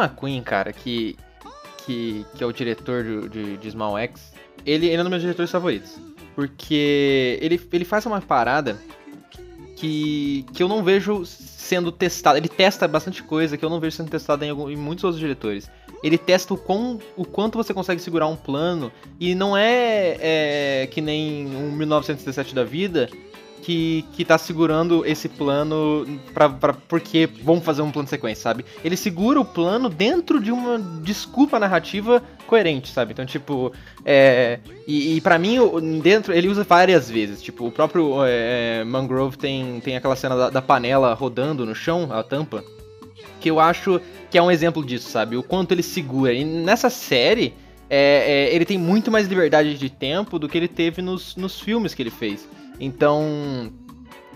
McQueen, cara, que, que, que é o diretor de, de, de Small X, ele, ele é um dos meus diretores favoritos. Porque ele, ele faz uma parada que, que eu não vejo sendo testada. Ele testa bastante coisa que eu não vejo sendo testada em, em muitos outros diretores. Ele testa o, quão, o quanto você consegue segurar um plano. E não é, é que nem um 1917 da vida, que, que tá segurando esse plano pra, pra, porque vamos fazer um plano de sequência, sabe? Ele segura o plano dentro de uma desculpa narrativa coerente, sabe? Então, tipo, é, e, e para mim, dentro, ele usa várias vezes. Tipo, o próprio é, Mangrove tem, tem aquela cena da, da panela rodando no chão, a tampa, que eu acho que é um exemplo disso, sabe? O quanto ele segura. E nessa série, é, é, ele tem muito mais liberdade de tempo do que ele teve nos, nos filmes que ele fez. Então,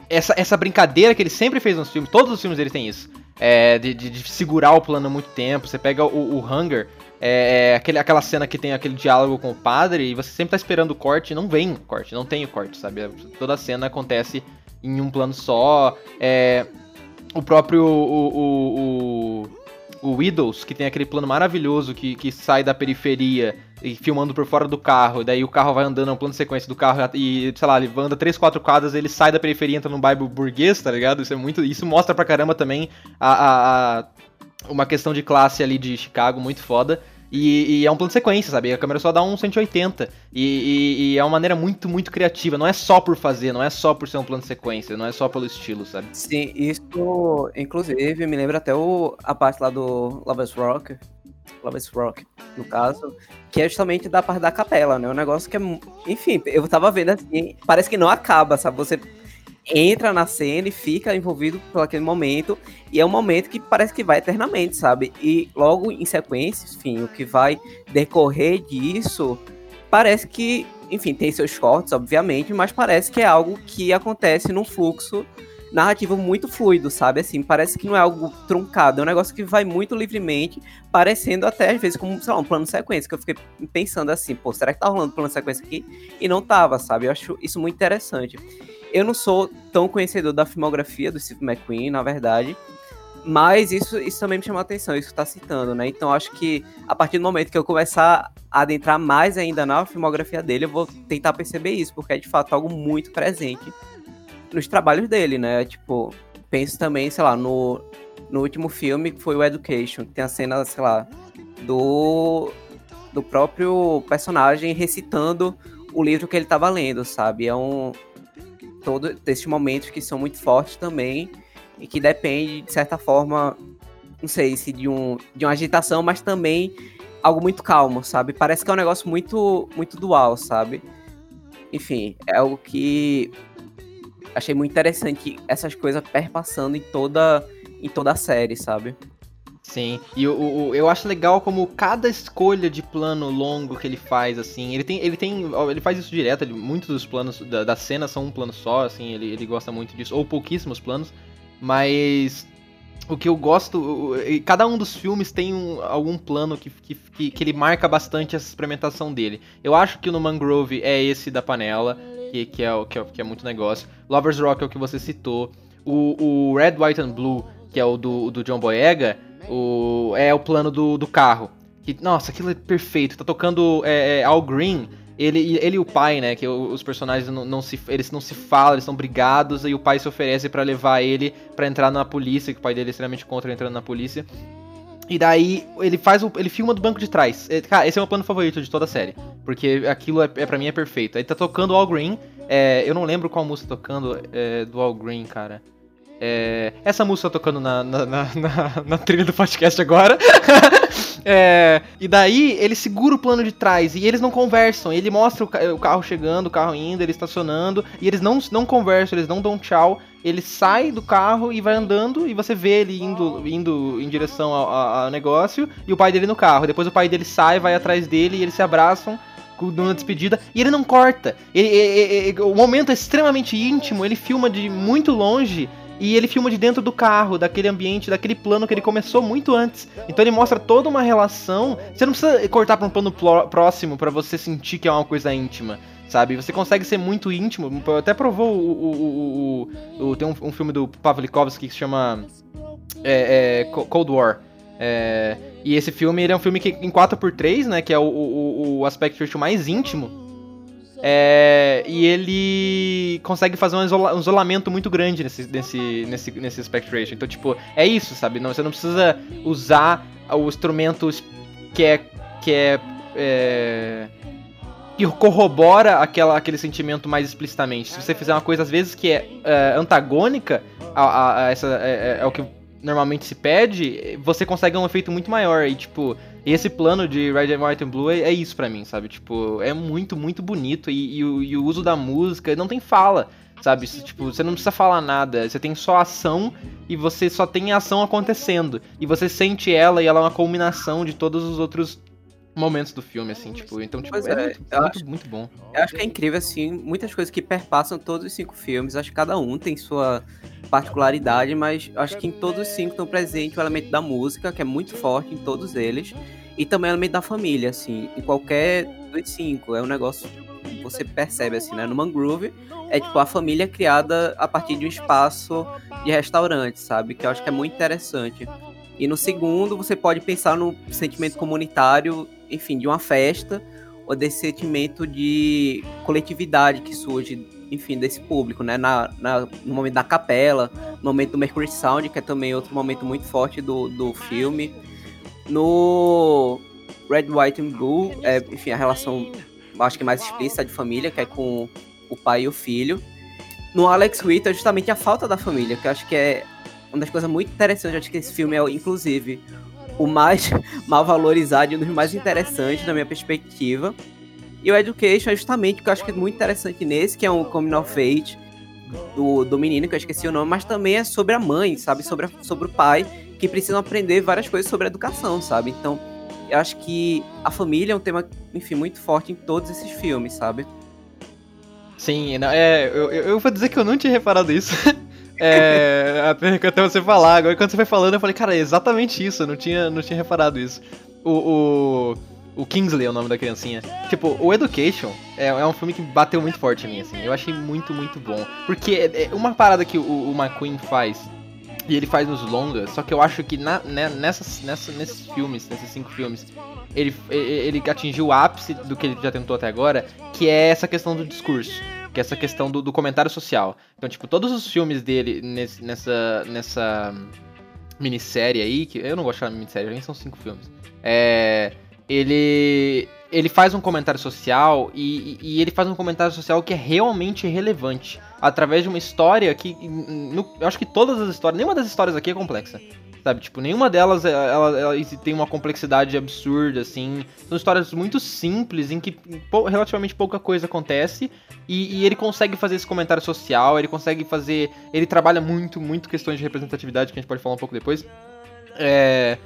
essa, essa brincadeira que ele sempre fez nos filmes, todos os filmes ele tem isso. É, de, de, de segurar o plano muito tempo. Você pega o, o Hunger, é, é, aquele, aquela cena que tem aquele diálogo com o padre, e você sempre tá esperando o corte, não vem o corte, não tem o corte, sabe? Toda a cena acontece em um plano só. É, o próprio. O, o, o, o Widows, que tem aquele plano maravilhoso que, que sai da periferia e filmando por fora do carro, e daí o carro vai andando, é um plano de sequência do carro, e, sei lá, ele anda 3, 4 quadras, ele sai da periferia entra num bairro burguês, tá ligado? Isso é muito. Isso mostra pra caramba também a, a, a uma questão de classe ali de Chicago muito foda. E, e, é um plano de sequência, sabe? A câmera só dá um 180. E, e, e, é uma maneira muito, muito criativa. Não é só por fazer, não é só por ser um plano de sequência, não é só pelo estilo, sabe? Sim, isso, inclusive, me lembra até o, a parte lá do Lovers Rock. Lovers Rock, no caso, que é justamente da parte da capela, né? Um negócio que é. Enfim, eu tava vendo assim, parece que não acaba, sabe? Você entra na cena e fica envolvido por aquele momento. E é um momento que parece que vai eternamente, sabe? E logo em sequência, enfim, o que vai decorrer disso parece que, enfim, tem seus cortes, obviamente, mas parece que é algo que acontece num fluxo narrativo muito fluido, sabe? Assim, parece que não é algo truncado, é um negócio que vai muito livremente, parecendo até às vezes como, sei lá, um plano sequência, que eu fiquei pensando assim, pô, será que tá rolando plano sequência aqui? E não tava, sabe? Eu acho isso muito interessante. Eu não sou tão conhecedor da filmografia do Steve McQueen, na verdade. Mas isso, isso também me chamou a atenção, isso que tá citando, né? Então acho que a partir do momento que eu começar a adentrar mais ainda na filmografia dele, eu vou tentar perceber isso, porque é de fato algo muito presente nos trabalhos dele, né? Tipo, penso também, sei lá, no, no último filme que foi o Education, que tem a cena, sei lá, do, do próprio personagem recitando o livro que ele tava lendo, sabe? É um, todos esses momentos que são muito fortes também e que depende, de certa forma, não sei se de, um, de uma agitação, mas também algo muito calmo, sabe? Parece que é um negócio muito, muito dual, sabe? Enfim, é algo que achei muito interessante essas coisas perpassando em toda, em toda a série, sabe? Sim, e o, o, eu acho legal como cada escolha de plano longo que ele faz, assim, ele tem, ele tem, ele faz isso direto, ele, muitos dos planos da, da cena são um plano só, assim, ele, ele gosta muito disso, ou pouquíssimos planos, mas o que eu gosto, cada um dos filmes tem um, algum plano que, que, que, ele marca bastante essa experimentação dele. Eu acho que no Mangrove é esse da panela, que, que, é, que, é, que é muito negócio. Lovers Rock é o que você citou. O, o Red, White and Blue, que é o do, do John Boyega, o, é o plano do, do carro. Que, nossa, aquilo é perfeito. Tá tocando é, é, Al Green. Ele, ele e o pai, né? Que os personagens não, não, se, eles não se falam, eles são brigados. E o pai se oferece para levar ele para entrar na polícia. Que o pai dele é extremamente contra entrando na polícia. E daí ele faz o, ele filma do banco de trás. É, cara, esse é o meu plano favorito de toda a série. Porque aquilo é, é para mim é perfeito. Aí tá tocando All Green. É, eu não lembro qual música tá tocando é, do All Green, cara. É, essa música tá tocando na, na, na, na, na trilha do podcast agora. é, e daí ele segura o plano de trás e eles não conversam. Ele mostra o, o, carro chegando, o carro indo, ele estacionando. E eles não, não conversam, eles não dão tchau. Ele sai do carro e vai andando. E você vê ele indo, indo em direção ao, ao negócio. E o pai dele no carro. Depois o pai dele sai, vai atrás dele e eles se abraçam numa despedida, e ele não corta. Ele, ele, ele, o momento é extremamente íntimo, ele filma de muito longe e ele filma de dentro do carro, daquele ambiente, daquele plano que ele começou muito antes. Então ele mostra toda uma relação. Você não precisa cortar para um plano próximo para você sentir que é uma coisa íntima sabe? Você consegue ser muito íntimo. Até provou o. o, o, o tem um, um, filme do Pavlikovsky que se chama é, é, Cold War. É, E esse filme ele é um filme que em 4x3, né? Que é o, o, o aspect ratio mais íntimo. É, e ele consegue fazer um, isola, um, isolamento muito grande nesse, nesse, nesse, nesse aspect ratio. Então, tipo, é isso, sabe? Não, você não precisa usar o instrumento que é. que é, é que corrobora aquela, aquele sentimento mais explicitamente. Se você fizer uma coisa, às vezes, que é, é antagônica a, a, a essa. É, é, é, o que normalmente se pede, você consegue um efeito muito maior. E, tipo, esse plano de Red, White and Blue é, é isso para mim, sabe? Tipo, é muito, muito bonito. E, e, e, o, uso da música não tem fala, sabe? Tipo, você não precisa falar nada. Você tem só ação e você só tem ação acontecendo. E você sente ela e ela é uma culminação de todos os outros momentos do filme, assim, tipo, então, tipo, é, é, muito, muito, acho, muito, bom. Eu acho que é incrível, assim, muitas coisas que perpassam todos os cinco filmes, acho que cada um tem sua particularidade, mas acho que em todos os cinco estão presentes o elemento da música, que é muito forte em todos eles, e também o elemento da família, assim, em qualquer dos cinco, é um negócio que você percebe, assim, né, no Mangrove, é tipo, a família criada a partir de um espaço de restaurante, sabe, que eu acho que é muito interessante. E no segundo, você pode pensar no sentimento comunitário enfim, de uma festa ou desse sentimento de coletividade que surge, enfim, desse público, né? Na, na, no momento da capela, no momento do Mercury Sound, que é também outro momento muito forte do, do filme. No Red, White and Blue, é, enfim, a relação, acho que mais explícita de família, que é com o pai e o filho. No Alex Witt é justamente a falta da família, que eu acho que é uma das coisas muito interessantes, acho que esse filme é, inclusive, o mais mal valorizado e um dos mais interessantes na minha perspectiva. E o Education é justamente o que eu acho que é muito interessante nesse, que é um Coming of Age do, do menino, que eu esqueci o nome, mas também é sobre a mãe, sabe? Sobre, a, sobre o pai, que precisam aprender várias coisas sobre a educação, sabe? Então, eu acho que a família é um tema, enfim, muito forte em todos esses filmes, sabe? Sim, não, é, eu, eu vou dizer que eu não tinha reparado isso. É, até, você falar. Agora, quando você foi falando, eu falei, cara, é exatamente isso. Eu não tinha, não tinha reparado isso. O, o, o Kingsley é o nome da criancinha. Tipo, o Education é, é um filme que bateu muito forte em mim, assim. Eu achei muito, muito bom. Porque é, é uma parada que o, o McQueen faz, e ele faz nos longas, só que eu acho que na, né, nessas, nessa, nesses filmes, nesses cinco filmes, ele, ele atingiu o ápice do que ele já tentou até agora, que é essa questão do discurso que é essa questão do, do comentário social. Então, tipo, todos os filmes dele nesse, nessa, nessa minissérie aí, que eu não gosto de chamar de minissérie, nem são cinco filmes. É, ele, ele faz um comentário social e, e, ele faz um comentário social que é realmente relevante. Através de uma história que. No, eu acho que todas as histórias. Nenhuma das histórias aqui é complexa. Sabe, tipo, nenhuma delas ela, ela, ela, tem uma complexidade absurda, assim. São histórias muito simples, em que relativamente pouca coisa acontece. E, e, ele consegue fazer esse comentário social, ele consegue fazer. Ele trabalha muito, muito questões de representatividade, que a gente pode falar um pouco depois. É.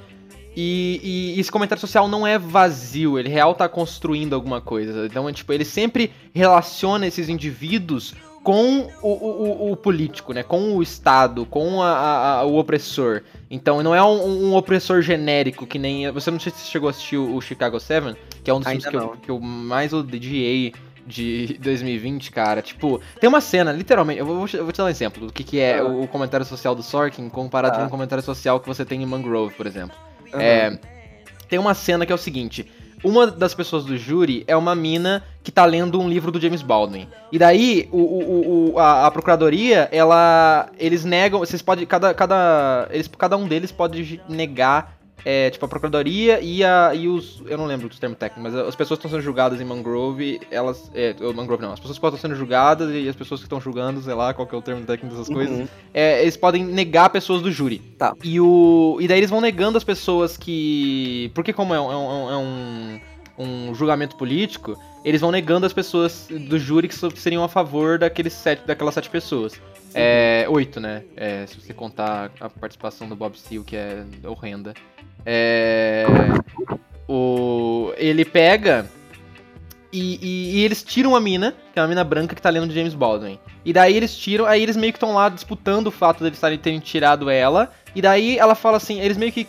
E, e, esse comentário social não é vazio, ele real tá construindo alguma coisa. Então, é, tipo, ele sempre relaciona esses indivíduos com o, o, o, político, né? Com o Estado, com a, a, o opressor. Então não é um, um, opressor genérico que nem. Você não sei se chegou a assistir o, Chicago 7, que é um dos Ainda filmes que eu, que eu, mais odiei de 2020, cara. Tipo, tem uma cena, literalmente. Eu vou, eu vou te dar um exemplo do que, que é ah. o comentário social do Sorkin comparado ah. com o comentário social que você tem em Mangrove, por exemplo. Uhum. É, tem uma cena que é o seguinte uma das pessoas do júri é uma mina que tá lendo um livro do James Baldwin. E daí, o, o, o a, a, procuradoria, ela. Eles negam. Vocês podem. Cada, cada, eles, cada um deles pode negar é, tipo, a Procuradoria e, a, e os. Eu não lembro dos termos técnicos, mas as pessoas que estão sendo julgadas em Mangrove, elas. É, Mangrove não, as pessoas que estão sendo julgadas e as pessoas que estão julgando, sei lá qual é o termo técnico dessas uhum. coisas, é, eles podem negar pessoas do júri. Tá. E, o, e daí eles vão negando as pessoas que. Porque, como é um, é um, é um um julgamento político, eles vão negando as pessoas do júri que seriam a favor daqueles sete, daquelas sete pessoas. É, oito, né? É, se você contar a participação do Bob Steele, que é horrenda. É, o, ele pega E, e, e, eles tiram a mina, que é uma mina branca que tá lendo de James Baldwin. E daí eles tiram, aí eles meio que estão lá disputando o fato de terem tirado ela. E daí ela fala assim, eles meio que,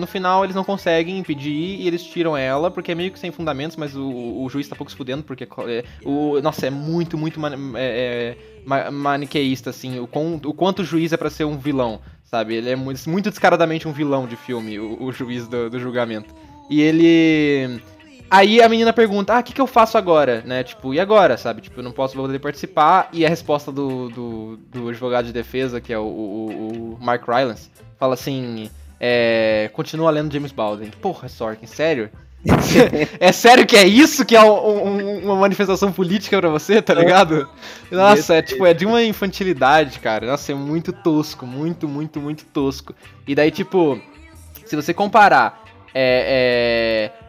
no final, eles não conseguem impedir e eles tiram ela, porque é meio que sem fundamentos, mas o, o juiz tá pouco se fudendo, porque é, o, nossa, é muito, muito man, é, maniqueísta, assim, o, com, o quanto o juiz é para ser um vilão, sabe? Ele é muito, muito descaradamente um vilão de filme, o, o juiz do, do julgamento. E ele Aí a menina pergunta, ah, o que, que eu faço agora? Né? Tipo, e agora, sabe? Tipo, eu não posso poder participar. E a resposta do, do, do advogado de defesa, que é o, o, o Mark Rylance, fala assim, é, continua lendo James Baldwin. Porra, Sorkin, sério? É sério que é isso que é um, um, uma manifestação política para você, tá ligado? Nossa, é tipo, é de uma infantilidade, cara. Nossa, é muito tosco, muito, muito, muito tosco. E daí, tipo, se você comparar é, é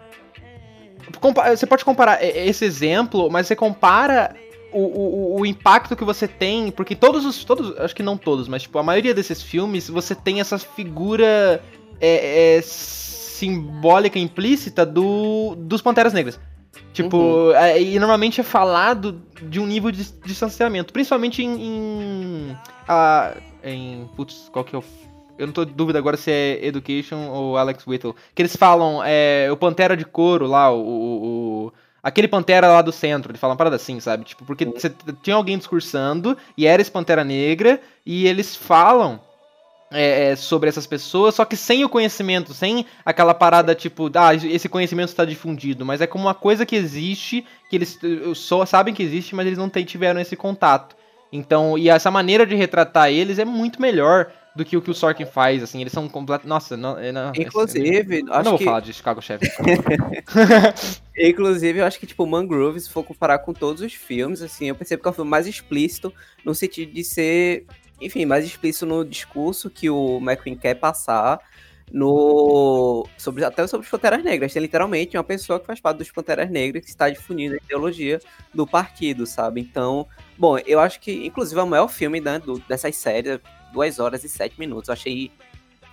você pode comparar esse exemplo, mas você compara o, o, o, impacto que você tem, porque todos os. Todos, acho que não todos, mas tipo, a maioria desses filmes, você tem essa figura é, é, simbólica implícita do, dos Panteras Negras. Tipo, uhum. é, e normalmente é falado de um nível de distanciamento, principalmente em. em, a, em putz, qual que é o eu não tô de dúvida agora se é Education ou Alex Whittle. Que eles falam, é, o Pantera de couro lá, o, o, o aquele Pantera lá do centro, ele fala uma parada assim, sabe? Tipo, porque você tinha alguém discursando e era esse Pantera Negra e eles falam é, é, sobre essas pessoas, só que sem o conhecimento, sem aquela parada tipo, ah, esse conhecimento está difundido, mas é como uma coisa que existe, que eles só sabem que existe, mas eles não tiveram esse contato. Então, e essa maneira de retratar eles é muito melhor do que o que o Sorkin faz, assim, eles são completos. Nossa, não, não, Inclusive, eu, eu não vou que... falar de Chicago Chef. Inclusive, eu acho que, tipo, Mangrove, se for comparar com todos os filmes, assim, eu percebo que é o filme mais explícito no sentido de ser, enfim, mais explícito no discurso que o McQueen quer passar no sobre até sobre os Panteras Negras. Tem literalmente uma pessoa que faz parte dos Panteras Negras que está difundindo a ideologia do partido, sabe? Então, bom, eu acho que, inclusive, é o maior filme né, do, dessas séries, 2 horas e 7 minutos. Eu achei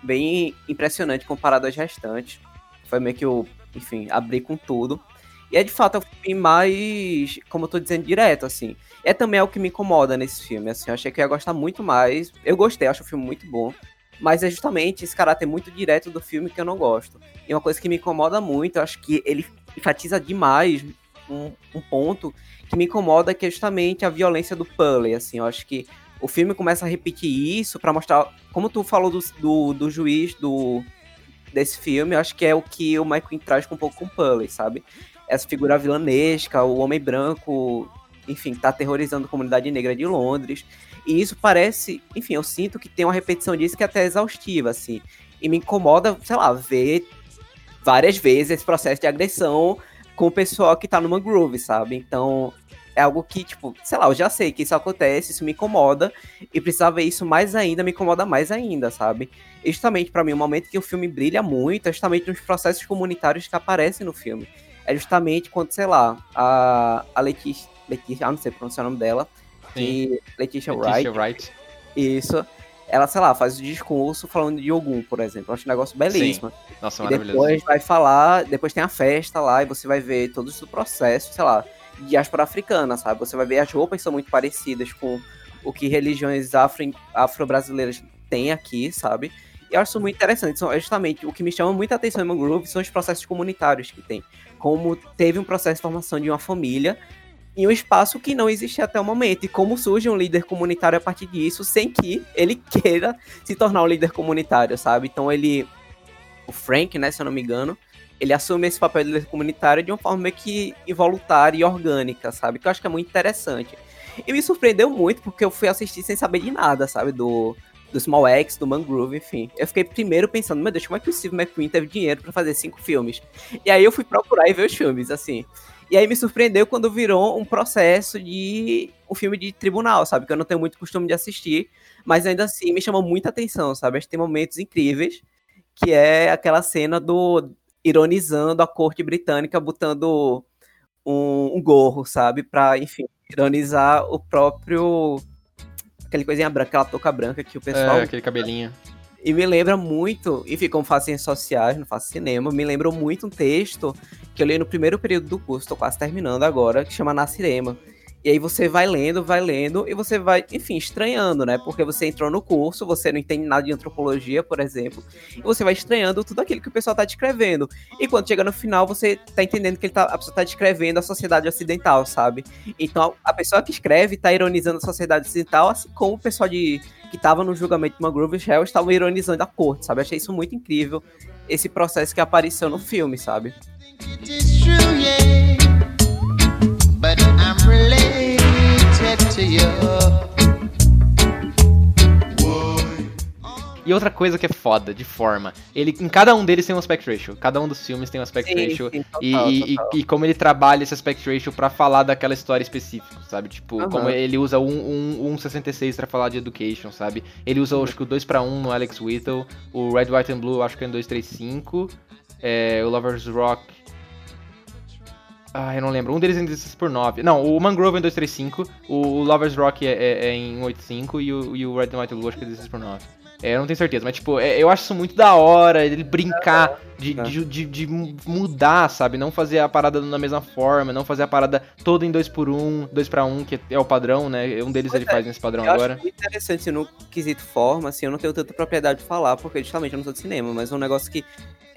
bem impressionante comparado às restantes. Foi meio que eu, enfim, abri com tudo. E é de fato o filme mais, como eu tô dizendo, direto, assim. É também o que me incomoda nesse filme, assim. Eu achei que eu ia gostar muito mais. Eu gostei, acho o filme muito bom. Mas é justamente esse caráter muito direto do filme que eu não gosto. E uma coisa que me incomoda muito, eu acho que ele enfatiza demais um, um ponto que me incomoda, que é justamente a violência do Pulley, assim. Eu acho que o filme começa a repetir isso para mostrar, como tu falou do, do, do, juiz do desse filme, acho que é o que o Michael traz um pouco com o Pulley, sabe? Essa figura vilanesca, o homem branco, enfim, tá aterrorizando a comunidade negra de Londres. E isso parece, enfim, eu sinto que tem uma repetição disso que é até exaustiva, assim. E me incomoda, sei lá, ver várias vezes esse processo de agressão com o pessoal que tá no Mangrove, sabe? Então, é algo que, tipo, sei lá, eu já sei que isso acontece, isso me incomoda, e precisar ver isso mais ainda me incomoda mais ainda, sabe? E justamente para mim, o momento que o filme brilha muito é justamente nos processos comunitários que aparecem no filme. É justamente quando, sei lá, a, a Letícia, Letícia, ah, não sei pronunciar o nome dela, e Letícia, Letícia Wright, Wright. Isso. Ela, sei lá, faz o discurso falando de Ogum, por exemplo. Eu acho um negócio belíssimo. Sim. Nossa, e depois vai falar, depois tem a festa lá e você vai ver todo esse processo, sei lá, diáspora africana, sabe? Você vai ver as roupas são muito parecidas com o que religiões afro-brasileiras afro têm aqui, sabe? E eu acho muito interessante. São, justamente o que me chama muita atenção em Mangrove são os processos comunitários que tem. Como teve um processo de formação de uma família em um espaço que não existia até o momento. E como surge um líder comunitário a partir disso, sem que ele queira se tornar um líder comunitário, sabe? Então ele. O Frank, né, se eu não me engano, ele assume esse papel de líder comunitário de uma forma meio que involuntária e orgânica, sabe? Que eu acho que é muito interessante. E me surpreendeu muito, porque eu fui assistir sem saber de nada, sabe? Do, do Small X, do Mangrove, enfim. Eu fiquei primeiro pensando, meu Deus, como é que o Steve McQueen teve dinheiro para fazer cinco filmes? E aí eu fui procurar e ver os filmes, assim. E aí me surpreendeu quando virou um processo de um filme de tribunal, sabe? Que eu não tenho muito costume de assistir, mas ainda assim me chamou muita atenção, sabe? Acho que tem momentos incríveis, que é aquela cena do ironizando a corte britânica, botando um, um gorro, sabe? Pra, enfim, ironizar o próprio. Aquela coisinha branca, aquela touca branca que o pessoal. É, aquele cabelinho. E me lembra muito, enfim, como faço ciências sociais, não faço cinema, me lembra muito um texto que eu li no primeiro período do curso, tô quase terminando agora, que chama Nascirema. E aí você vai lendo, vai lendo, e você vai, enfim, estranhando, né? Porque você entrou no curso, você não entende nada de antropologia, por exemplo, e você vai estranhando tudo aquilo que o pessoal tá descrevendo. E quando chega no final, você tá entendendo que ele tá, a pessoa tá descrevendo a sociedade ocidental, sabe? Então, a pessoa que escreve tá ironizando a sociedade ocidental, assim como o pessoal de, que tava no julgamento de Mangrove Hell estava ironizando a corte, sabe? Achei isso muito incrível, esse processo que apareceu no filme, sabe? It is true, yeah. But I'm related to you. E outra coisa que é foda, de forma, ele, em cada um deles tem um aspect ratio. Cada um dos filmes tem um aspect sim, ratio. Sim, total, e, total. E, e, como ele trabalha esse aspect ratio pra falar daquela história específica, sabe? Tipo, uhum. como ele usa um, um, um 66 pra falar de education, sabe? Ele usa, uhum. acho que o 2 pra 1 no Alex Whittle, o Red, White and Blue, acho que é em 235, é, o Lover's Rock ah, eu não lembro. Um deles é em 16 por 9. Não, o Mangrove é em 235, o Lover's Rock é, é, é em 85 e o, e o Red and White Blue acho que é 16 por 9. É, eu não tenho certeza, mas tipo, é, eu acho isso muito da hora, ele brincar de, de, de, de, mudar, sabe? Não fazer a parada da mesma forma, não fazer a parada toda em 2 por 1 2 para 1 que é o padrão, né? Um deles ele é, faz nesse padrão eu agora. Acho muito interessante no quesito forma, assim, eu não tenho tanta propriedade de falar, porque justamente eu não sou de cinema, mas é um negócio que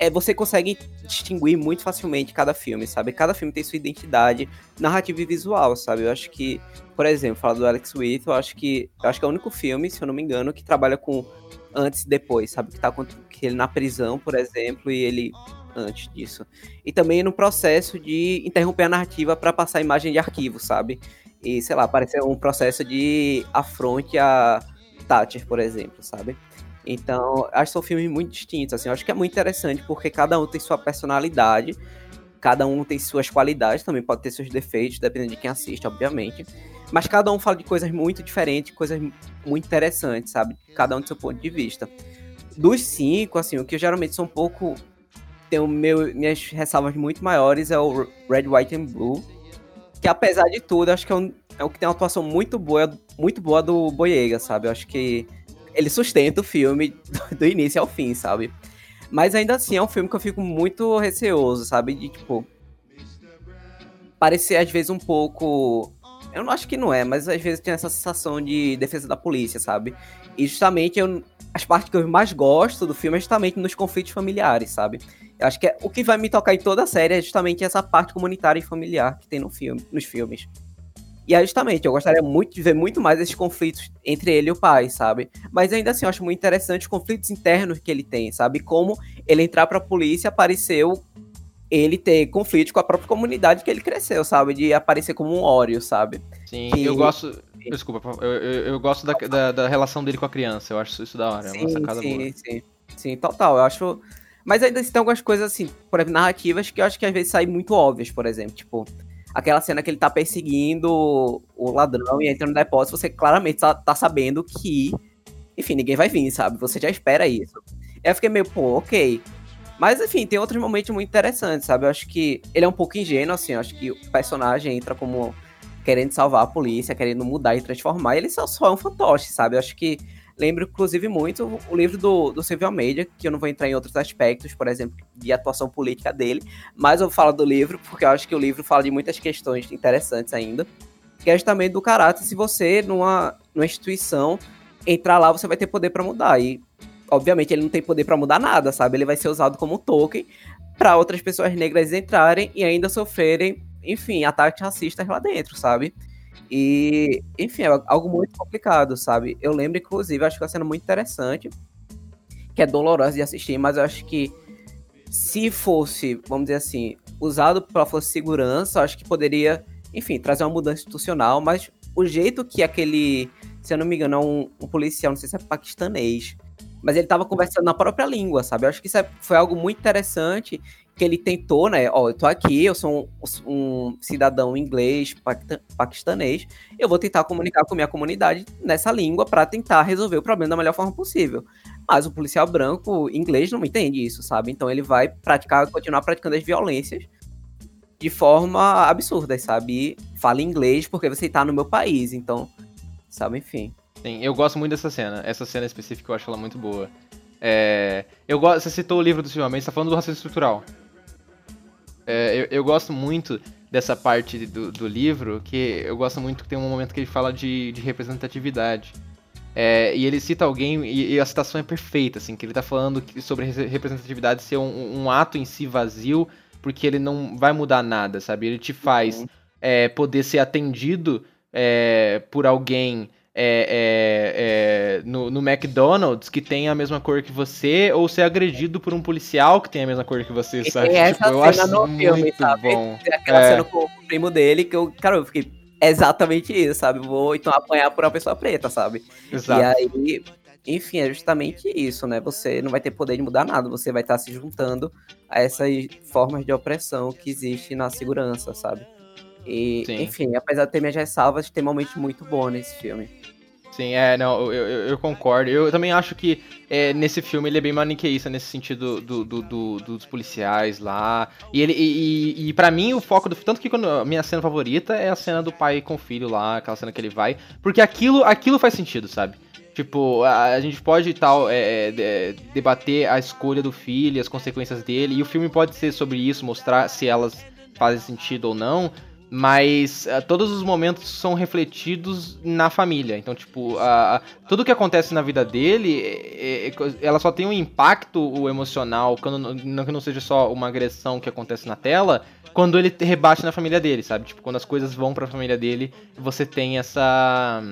é, você consegue distinguir muito facilmente cada filme, sabe? Cada filme tem sua identidade narrativa e visual, sabe? Eu acho que, por exemplo, falar do Alex Whitt, eu acho que eu acho que é o único filme, se eu não me engano, que trabalha com antes e depois, sabe? Que tá que ele na prisão, por exemplo, e ele antes disso. E também no processo de interromper a narrativa para passar imagem de arquivo, sabe? E, sei lá, parece um processo de afronte a Thatcher, por exemplo, sabe? Então, acho que são filmes muito distintos, assim, eu acho que é muito interessante porque cada um tem sua personalidade, cada um tem suas qualidades, também pode ter seus defeitos, dependendo de quem assiste, obviamente. Mas cada um fala de coisas muito diferentes, coisas muito interessantes, sabe? Cada um do seu ponto de vista. Dos cinco, assim, o que eu geralmente sou um pouco. Tenho meu, minhas ressalvas muito maiores é o Red, White and Blue. Que apesar de tudo, acho que é, um, é o que tem uma atuação muito boa, muito boa do Boyega, sabe? Eu acho que ele sustenta o filme do, início ao fim, sabe? Mas ainda assim é um filme que eu fico muito receoso, sabe? De tipo. Parecer às vezes um pouco. Eu não acho que não é, mas às vezes tem essa sensação de defesa da polícia, sabe? E justamente eu, as partes que eu mais gosto do filme é justamente nos conflitos familiares, sabe? Eu acho que é, o que vai me tocar em toda a série é justamente essa parte comunitária e familiar que tem no filme, nos filmes. E aí, justamente, eu gostaria muito de ver muito mais esses conflitos entre ele e o pai, sabe? Mas ainda assim, eu acho muito interessante os conflitos internos que ele tem, sabe? Como ele entrar pra polícia apareceu ele ter conflitos com a própria comunidade que ele cresceu, sabe? De aparecer como um óreo, sabe? Sim, que... eu gosto. Desculpa, eu, eu, eu gosto da, da, da, relação dele com a criança, eu acho isso da hora, sim, é uma sacada sim, boa. Sim, sim, total, eu acho. Mas ainda assim, tem algumas coisas assim, por exemplo, narrativas que eu acho que às vezes saem muito óbvias, por exemplo. Tipo, aquela cena que ele tá perseguindo o ladrão e entra no depósito, você claramente tá, tá sabendo que, enfim, ninguém vai vir, sabe? Você já espera isso. Eu fiquei meio, pô, ok. Mas, enfim, tem outros momentos muito interessantes, sabe? Eu acho que ele é um pouco ingênuo, assim. Eu acho que o personagem entra como querendo salvar a polícia, querendo mudar e transformar. E ele só, só é um fantoche, sabe? Eu acho que lembro, inclusive, muito o livro do, do Silvio Almeida, que eu não vou entrar em outros aspectos, por exemplo, de atuação política dele, mas eu falo do livro, porque eu acho que o livro fala de muitas questões interessantes ainda, que é justamente do caráter, se você, numa, numa instituição, entrar lá, você vai ter poder para mudar, e, obviamente, ele não tem poder para mudar nada, sabe? Ele vai ser usado como token para outras pessoas negras entrarem e ainda sofrerem, enfim, ataques racistas lá dentro, sabe? E, enfim, é algo muito complicado, sabe? Eu lembro, inclusive, acho que uma cena muito interessante, que é dolorosa de assistir, mas eu acho que se fosse, vamos dizer assim, usado para força de segurança, acho que poderia, enfim, trazer uma mudança institucional, mas o jeito que aquele, se eu não me engano, é um, um policial, não sei se é paquistanês, mas ele estava conversando na própria língua, sabe? Eu acho que isso é, foi algo muito interessante que ele tentou, né? Ó, eu tô aqui, eu sou um, um cidadão inglês, paquistanês, eu vou tentar comunicar com minha comunidade nessa língua para tentar resolver o problema da melhor forma possível. Mas o policial branco inglês não entende isso, sabe? Então ele vai praticar, continuar praticando as violências de forma absurda, sabe? Fala inglês porque você tá no meu país, então, sabe, enfim. Sim, eu gosto muito dessa cena. Essa cena específica eu acho ela muito boa. É, eu gosto, você citou o livro do Silvio Mendes, você tá falando do racismo estrutural. É, eu, eu, gosto muito dessa parte do, do, livro, que eu gosto muito que tem um momento que ele fala de, de representatividade. É, e ele cita alguém, e, e, a citação é perfeita, assim, que ele tá falando que, sobre representatividade ser um, um, ato em si vazio, porque ele não vai mudar nada, sabe? Ele te faz uhum. é, poder ser atendido é, por alguém é, é, é, no, no, McDonald's que tem a mesma cor que você, ou ser agredido por um policial que tem a mesma cor que você, sabe? Tem essa tipo, eu acho no muito filme, sabe? bom. Aquela é. cena com o primo dele que eu, cara, eu fiquei exatamente isso, sabe? Vou então apanhar por uma pessoa preta, sabe? Exato. E aí, enfim, é justamente isso, né? Você não vai ter poder de mudar nada, você vai estar se juntando a essas formas de opressão que existe na segurança, sabe? E, Sim. enfim, apesar de ter minhas ressalvas, tem momentos muito bons nesse filme. Sim, é, não, eu, eu, eu concordo. Eu também acho que é, nesse filme ele é bem maniqueísta nesse sentido do, do, do, dos policiais lá. E ele e, e, e para mim o foco do tanto que quando a minha cena favorita é a cena do pai com o filho lá, aquela cena que ele vai, porque aquilo aquilo faz sentido, sabe? Tipo, a, a gente pode tal é, é, debater a escolha do filho, as consequências dele, e o filme pode ser sobre isso, mostrar se elas fazem sentido ou não mas uh, todos os momentos são refletidos na família. Então, tipo, uh, tudo que acontece na vida dele, é, é, ela só tem um impacto emocional, quando não, que não seja só uma agressão que acontece na tela, quando ele rebate na família dele, sabe? Tipo, quando as coisas vão pra família dele, você tem essa.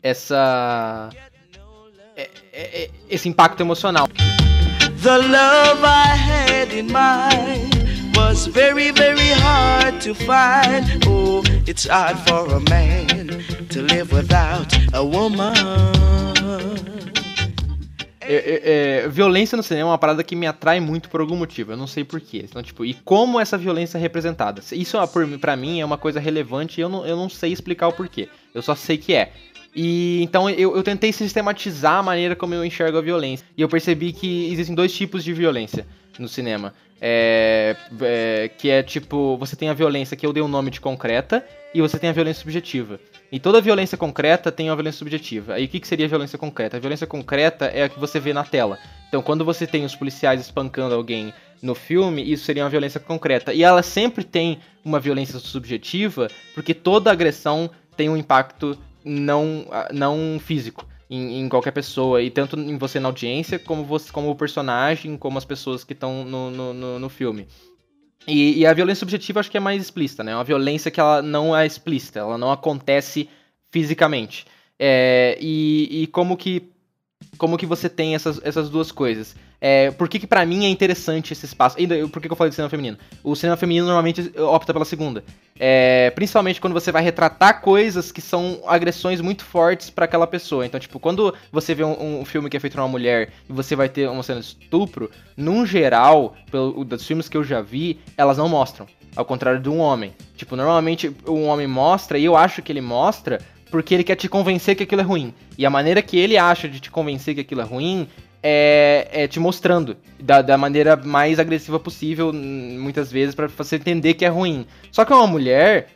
Essa. É, é, é esse impacto emocional. The love I had in mind was very, very hard to find. Oh, it's hard for a man to live without a woman. É, é, é, violência no cinema é uma parada que me atrai muito por algum motivo. Eu não sei porquê. Então, tipo, e como essa violência é representada? Isso, para mim, é uma coisa relevante e eu não, eu não sei explicar o porquê. Eu só sei que é. E então eu, eu tentei sistematizar a maneira como eu enxergo a violência. E eu percebi que existem dois tipos de violência no cinema. É, é, que é tipo, você tem a violência que eu dei um nome de concreta e você tem a violência subjetiva. E toda violência concreta tem uma violência subjetiva. Aí o que, que seria a violência concreta? A violência concreta é a que você vê na tela. Então quando você tem os policiais espancando alguém no filme, isso seria uma violência concreta. E ela sempre tem uma violência subjetiva, porque toda agressão tem um impacto não, não físico em, em, qualquer pessoa, e tanto em você na audiência, como você como o personagem, como as pessoas que estão no, no, no, no, filme. E, e, a violência subjetiva acho que é mais explícita, né? É uma violência que ela não é explícita, ela não acontece fisicamente. É, e, e como que como que você tem essas, essas duas coisas. É, por que, que para mim é interessante esse espaço? Ainda, por que, que eu falei de cinema feminino? O cinema feminino normalmente opta pela segunda. É, principalmente quando você vai retratar coisas que são agressões muito fortes para aquela pessoa. Então, tipo, quando você vê um, um, filme que é feito por uma mulher e você vai ter uma cena de estupro, num geral, pelo, dos filmes que eu já vi, elas não mostram. Ao contrário de um homem. Tipo, normalmente um homem mostra, e eu acho que ele mostra porque ele quer te convencer que aquilo é ruim. E a maneira que ele acha de te convencer que aquilo é ruim é, é te mostrando da, da, maneira mais agressiva possível, muitas vezes, para você entender que é ruim. Só que uma mulher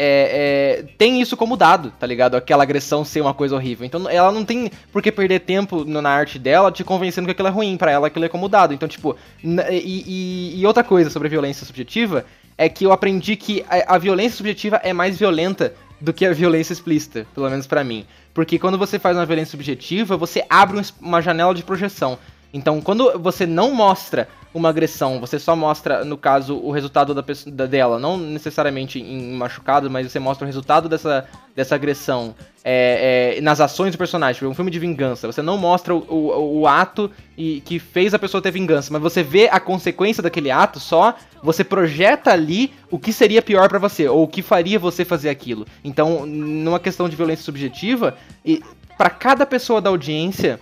é, é, tem isso como dado, tá ligado? Aquela agressão ser uma coisa horrível. Então ela não tem por que perder tempo na arte dela te convencendo que aquilo é ruim, para ela aquilo é como dado. Então, tipo, e, e, e, outra coisa sobre a violência subjetiva é que eu aprendi que a, a violência subjetiva é mais violenta do que a violência explícita, pelo menos para mim. Porque quando você faz uma violência subjetiva, você abre uma janela de projeção. Então, quando você não mostra uma agressão, você só mostra, no caso, o resultado da, pessoa, da dela, não necessariamente em machucado, mas você mostra o resultado dessa, dessa agressão é, é, nas ações do personagem. Tipo, um filme de vingança. Você não mostra o, o, o, ato e, que fez a pessoa ter vingança, mas você vê a consequência daquele ato só, você projeta ali o que seria pior para você, ou o que faria você fazer aquilo. Então, numa questão de violência subjetiva, e para cada pessoa da audiência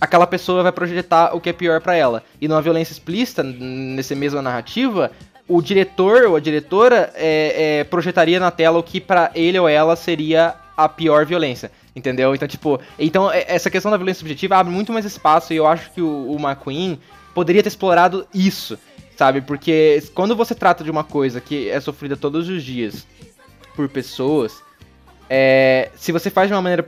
aquela pessoa vai projetar o que é pior para ela. E numa violência explícita, nessa mesma narrativa, o diretor ou a diretora é, é, projetaria na tela o que para ele ou ela seria a pior violência. Entendeu? Então, tipo, então é, essa questão da violência subjetiva abre muito mais espaço e eu acho que o, o McQueen poderia ter explorado isso, sabe? Porque quando você trata de uma coisa que é sofrida todos os dias por pessoas é, se você faz de uma maneira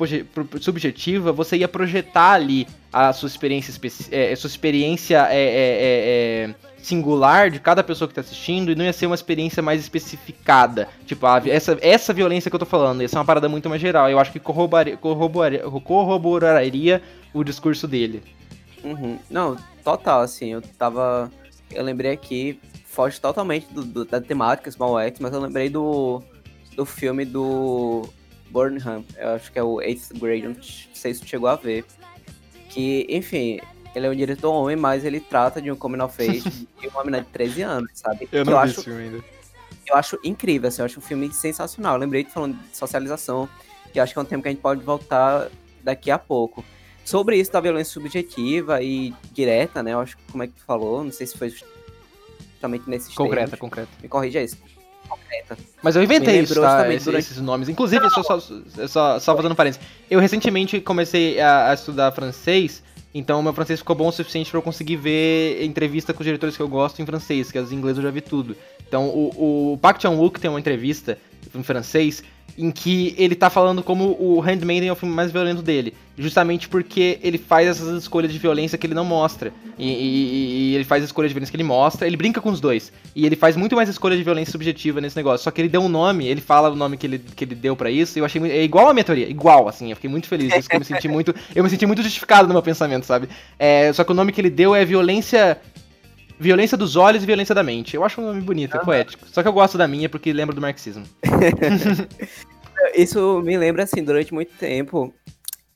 subjetiva, você ia projetar ali a sua experiência, é, sua experiência é, é, é, singular de cada pessoa que está assistindo e não ia ser uma experiência mais especificada. Tipo, a, essa, essa violência que eu tô falando, ia ser uma parada muito mais geral. Eu acho que corroboraria, corroboraria, corroboraria o discurso dele. Uhum. Não, total, assim, eu tava. Eu lembrei aqui, foge totalmente do, do, da temática Small X, mas eu lembrei do, do filme do Burnham, eu acho que é o Eighth Grade, não sei se tu chegou a ver. Que, enfim, ele é um diretor homem, mas ele trata de um coming of age de uma menina de 13 anos, sabe? Eu não eu vi acho, esse filme ainda. Eu acho incrível, assim, eu acho um filme sensacional. Eu lembrei de falando de socialização, que acho que é um tema que a gente pode voltar daqui a pouco. Sobre isso da violência subjetiva e direta, né? Eu acho que como é que tu falou, não sei se foi justamente nesses Concreta, termos. concreta. Me corrija isso. Concreta. Mas eu inventei isso, tá? durante- esses nomes. Inclusive, só, só, só, só fazendo parênteses. Eu recentemente comecei a, a estudar francês, então meu francês ficou bom o suficiente pra eu conseguir ver entrevista com os diretores que eu gosto em francês, que as inglês eu já vi tudo. Então, o, o Park Chan-wook tem uma entrevista em francês em que ele tá falando como o Handmaiden é o filme mais violento dele. Justamente porque ele faz essas escolhas de violência que ele não mostra. E, e- e ele faz escolhas de violência que ele mostra, ele brinca com os dois. E ele faz muito mais escolha de violência subjetiva nesse negócio. Só que ele deu um nome, ele fala o nome que ele, que ele deu pra isso, e eu achei muito, é igual a minha teoria, igual, assim, eu fiquei muito feliz disso, que eu me senti muito, eu me senti muito justificado no meu pensamento, sabe? É, só que o nome que ele deu é violência Violência dos olhos e violência da mente. Eu acho um nome bonito, é poético. Só que eu gosto da minha porque lembra do marxismo. Isso me lembra, assim, durante muito tempo.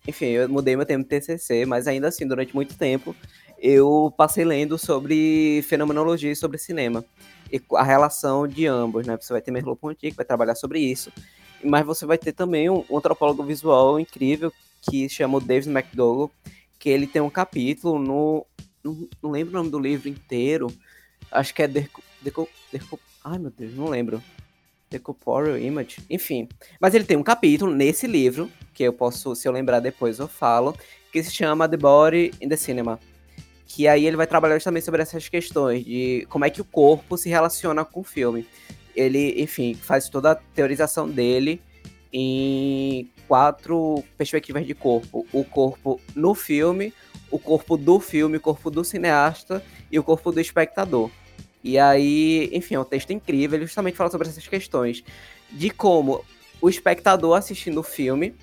Enfim, eu mudei meu tempo de TCC, mas ainda assim, durante muito tempo, eu passei lendo sobre fenomenologia e sobre cinema. E a relação de ambos, né? Você vai ter Merleau-Ponty, que vai trabalhar sobre isso. Mas você vai ter também um, um antropólogo visual incrível, que chama o David McDougall, que ele tem um capítulo no... Não, não lembro o nome do livro inteiro. Acho que é Deco... Deco, Deco ai, meu Deus, não lembro. The Corporeal Image, enfim. Mas ele tem um capítulo nesse livro, que eu posso, se eu lembrar depois, eu falo, que se chama The Body in the Cinema. Que aí ele vai trabalhar justamente sobre essas questões de como é que o corpo se relaciona com o filme. Ele, enfim, faz toda a teorização dele em quatro perspectivas de corpo: o corpo no filme, o corpo do filme, o corpo do cineasta e o corpo do espectador. E aí, enfim, é um texto incrível, ele justamente fala sobre essas questões de como o espectador assistindo o filme,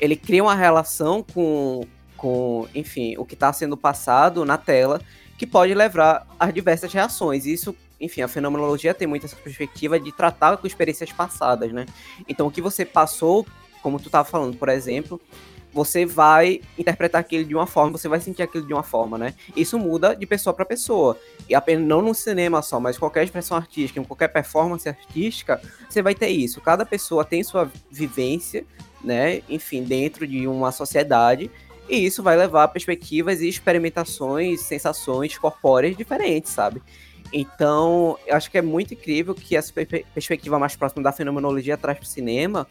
ele cria uma relação com, com enfim, o que está sendo passado na tela, que pode levar a diversas reações. Isso, enfim, a fenomenologia tem muito essa perspectiva de tratar com experiências passadas, né? Então, o que você passou, como tu estava falando, por exemplo, você vai interpretar aquilo de uma forma, você vai sentir aquilo de uma forma, né? Isso muda de pessoa para pessoa. E apenas não no cinema só, mas qualquer expressão artística, em qualquer performance artística, você vai ter isso. Cada pessoa tem sua vivência, né? Enfim, dentro de uma sociedade. E isso vai levar a perspectivas e experimentações, sensações corpóreas diferentes, sabe? Então, eu acho que é muito incrível que essa per- perspectiva mais próxima da fenomenologia traz para o cinema,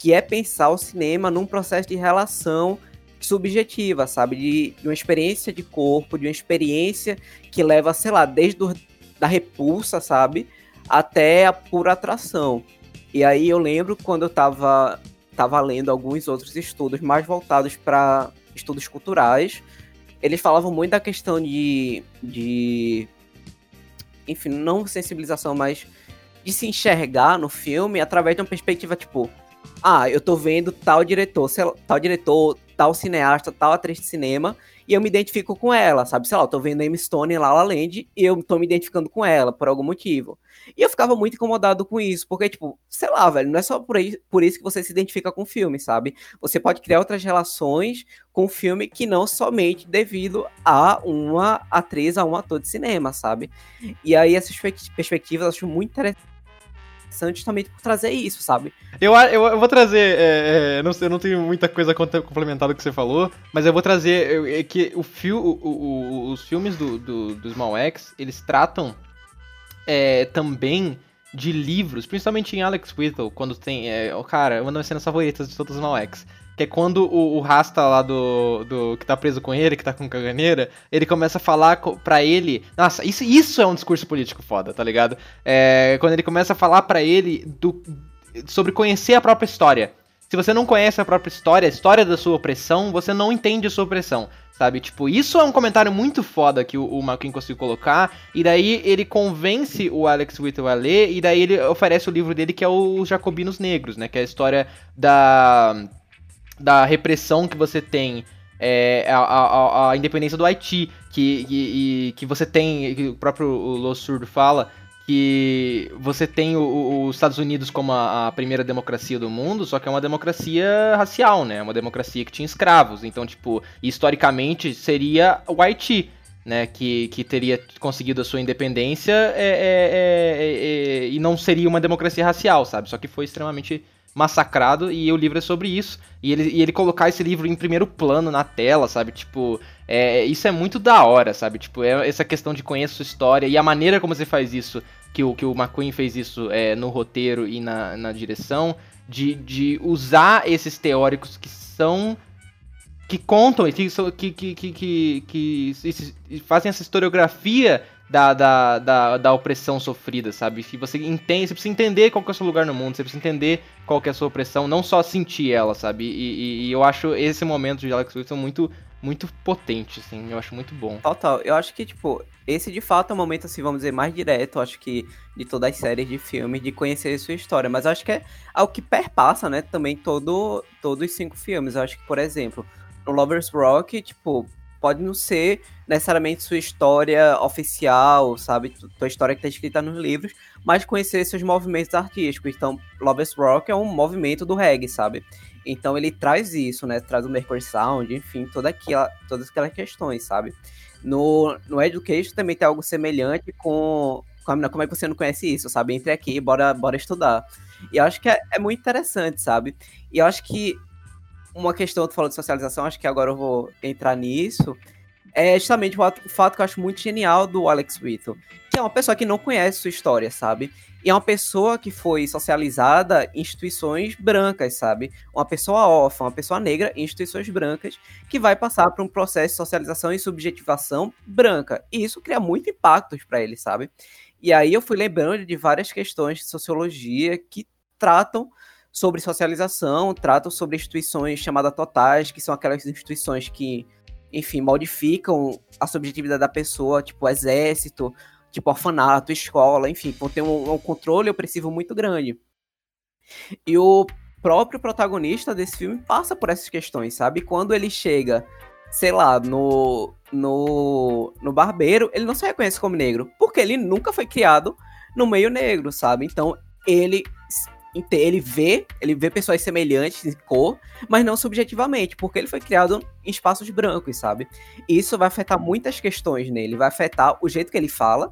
que é pensar o cinema num processo de relação subjetiva, sabe? De, de uma experiência de corpo, de uma experiência que leva, sei lá, desde o, da repulsa, sabe? Até a pura atração. E aí eu lembro quando eu tava, tava lendo alguns outros estudos mais voltados para estudos culturais, eles falavam muito da questão de, de. Enfim, não sensibilização, mas de se enxergar no filme através de uma perspectiva tipo. Ah, eu tô vendo tal diretor, lá, tal diretor, tal cineasta, tal atriz de cinema, e eu me identifico com ela, sabe? Sei lá, eu tô vendo Amy Stone em La La Land e eu tô me identificando com ela, por algum motivo. E eu ficava muito incomodado com isso, porque, tipo, sei lá, velho, não é só por, aí, por isso que você se identifica com o filme, sabe? Você pode criar outras relações com o filme que não somente devido a uma atriz, a um ator de cinema, sabe? E aí essas pe- perspectivas eu acho muito interessantes justamente por trazer isso, sabe? Eu, eu, eu vou trazer. é, é, não eu não tenho muita coisa complementar do que você falou, mas eu vou trazer eu- é que o fio, o- o- os filmes do, do, do Small X, eles tratam é, também de livros, principalmente em Alex Whittle, quando tem. É, cara, é uma das cenas favoritas de todos os Small X. Que é quando o, o Rasta lá do, do. que tá preso com ele, que tá com caganeira, ele começa a falar pra ele. Nossa, isso, isso é um discurso político foda, tá ligado? É, quando ele começa a falar pra ele do. sobre conhecer a própria história. Se você não conhece a própria história, a história da sua opressão, você não entende a sua opressão. Sabe? Tipo, isso é um comentário muito foda que o, o Marquinhos conseguiu colocar. E daí ele convence o Alex Whittle a ler. E daí ele oferece o livro dele que é Os Jacobinos Negros, né? Que é a história da, da repressão que você tem é, a, a, a, independência do Haiti, que, que, que você tem, que o próprio Lo Surdo fala, que você tem os Estados Unidos como a, a, primeira democracia do mundo, só que é uma democracia racial, né? É uma democracia que tinha escravos. Então, tipo, historicamente seria o Haiti, né? Que, que teria conseguido a sua independência é, é, é, é e não seria uma democracia racial, sabe? Só que foi extremamente massacrado e o livro é sobre isso. E ele, e ele colocar esse livro em primeiro plano na tela, sabe? Tipo, é, isso é muito da hora, sabe? Tipo, é essa questão de conhecer sua história e a maneira como você faz isso, que o, que o McQueen fez isso é, no roteiro e na, na direção, de, de usar esses teóricos que são que contam e que, que, que, que, que, que, fazem essa historiografia da, da, da, da, opressão sofrida, sabe? Que você entende, você precisa entender qual que é o seu lugar no mundo, você precisa entender qual que é a sua opressão, não só sentir ela, sabe? E, e, e eu acho esse momento de Alex Wilson muito, muito potente, assim, eu acho muito bom. Total, eu acho que, tipo, esse de fato é o momento, assim, vamos dizer, mais direto, acho que, de todas as séries de filmes, de conhecer sua história, mas acho que é algo que perpassa, né, também todo, todos os cinco filmes. Eu acho que, por exemplo, no Lover's Rock, tipo, pode não ser necessariamente sua história oficial, sabe? Tua história que está escrita nos livros, mas conhecer seus movimentos artísticos. Então, Lover's Rock é um movimento do reggae, sabe? Então ele traz isso, né? Traz o Mercury Sound, enfim, toda aquela, todas aquelas questões, sabe? No, no Education também tem algo semelhante com, com como é que você não conhece isso, sabe? Entre aqui, bora, bora estudar. E eu acho que é, é muito interessante, sabe? E eu acho que uma questão, tu falou de socialização, acho que agora eu vou entrar nisso. É justamente o fato, que eu acho muito genial do Alex Whittle, que é uma pessoa que não conhece sua história, sabe? E é uma pessoa que foi socializada em instituições brancas, sabe? Uma pessoa órfã, uma pessoa negra em instituições brancas, que vai passar por um processo de socialização e subjetivação branca. E isso cria muito impactos para ele, sabe? E aí eu fui lembrando de várias questões de sociologia que tratam sobre socialização, tratam sobre instituições chamadas totais, que são aquelas instituições que, enfim, modificam a subjetividade da pessoa, tipo exército, tipo orfanato, escola, enfim, tem um, um controle opressivo muito grande. E o próprio protagonista desse filme passa por essas questões, sabe? Quando ele chega, sei lá, no, no, no barbeiro, ele não se reconhece como negro, porque ele nunca foi criado no meio negro, sabe? Então ele ele vê, ele vê pessoas semelhantes em cor, mas não subjetivamente, porque ele foi criado em espaços brancos, sabe? E isso vai afetar muitas questões nele, vai afetar o jeito que ele fala,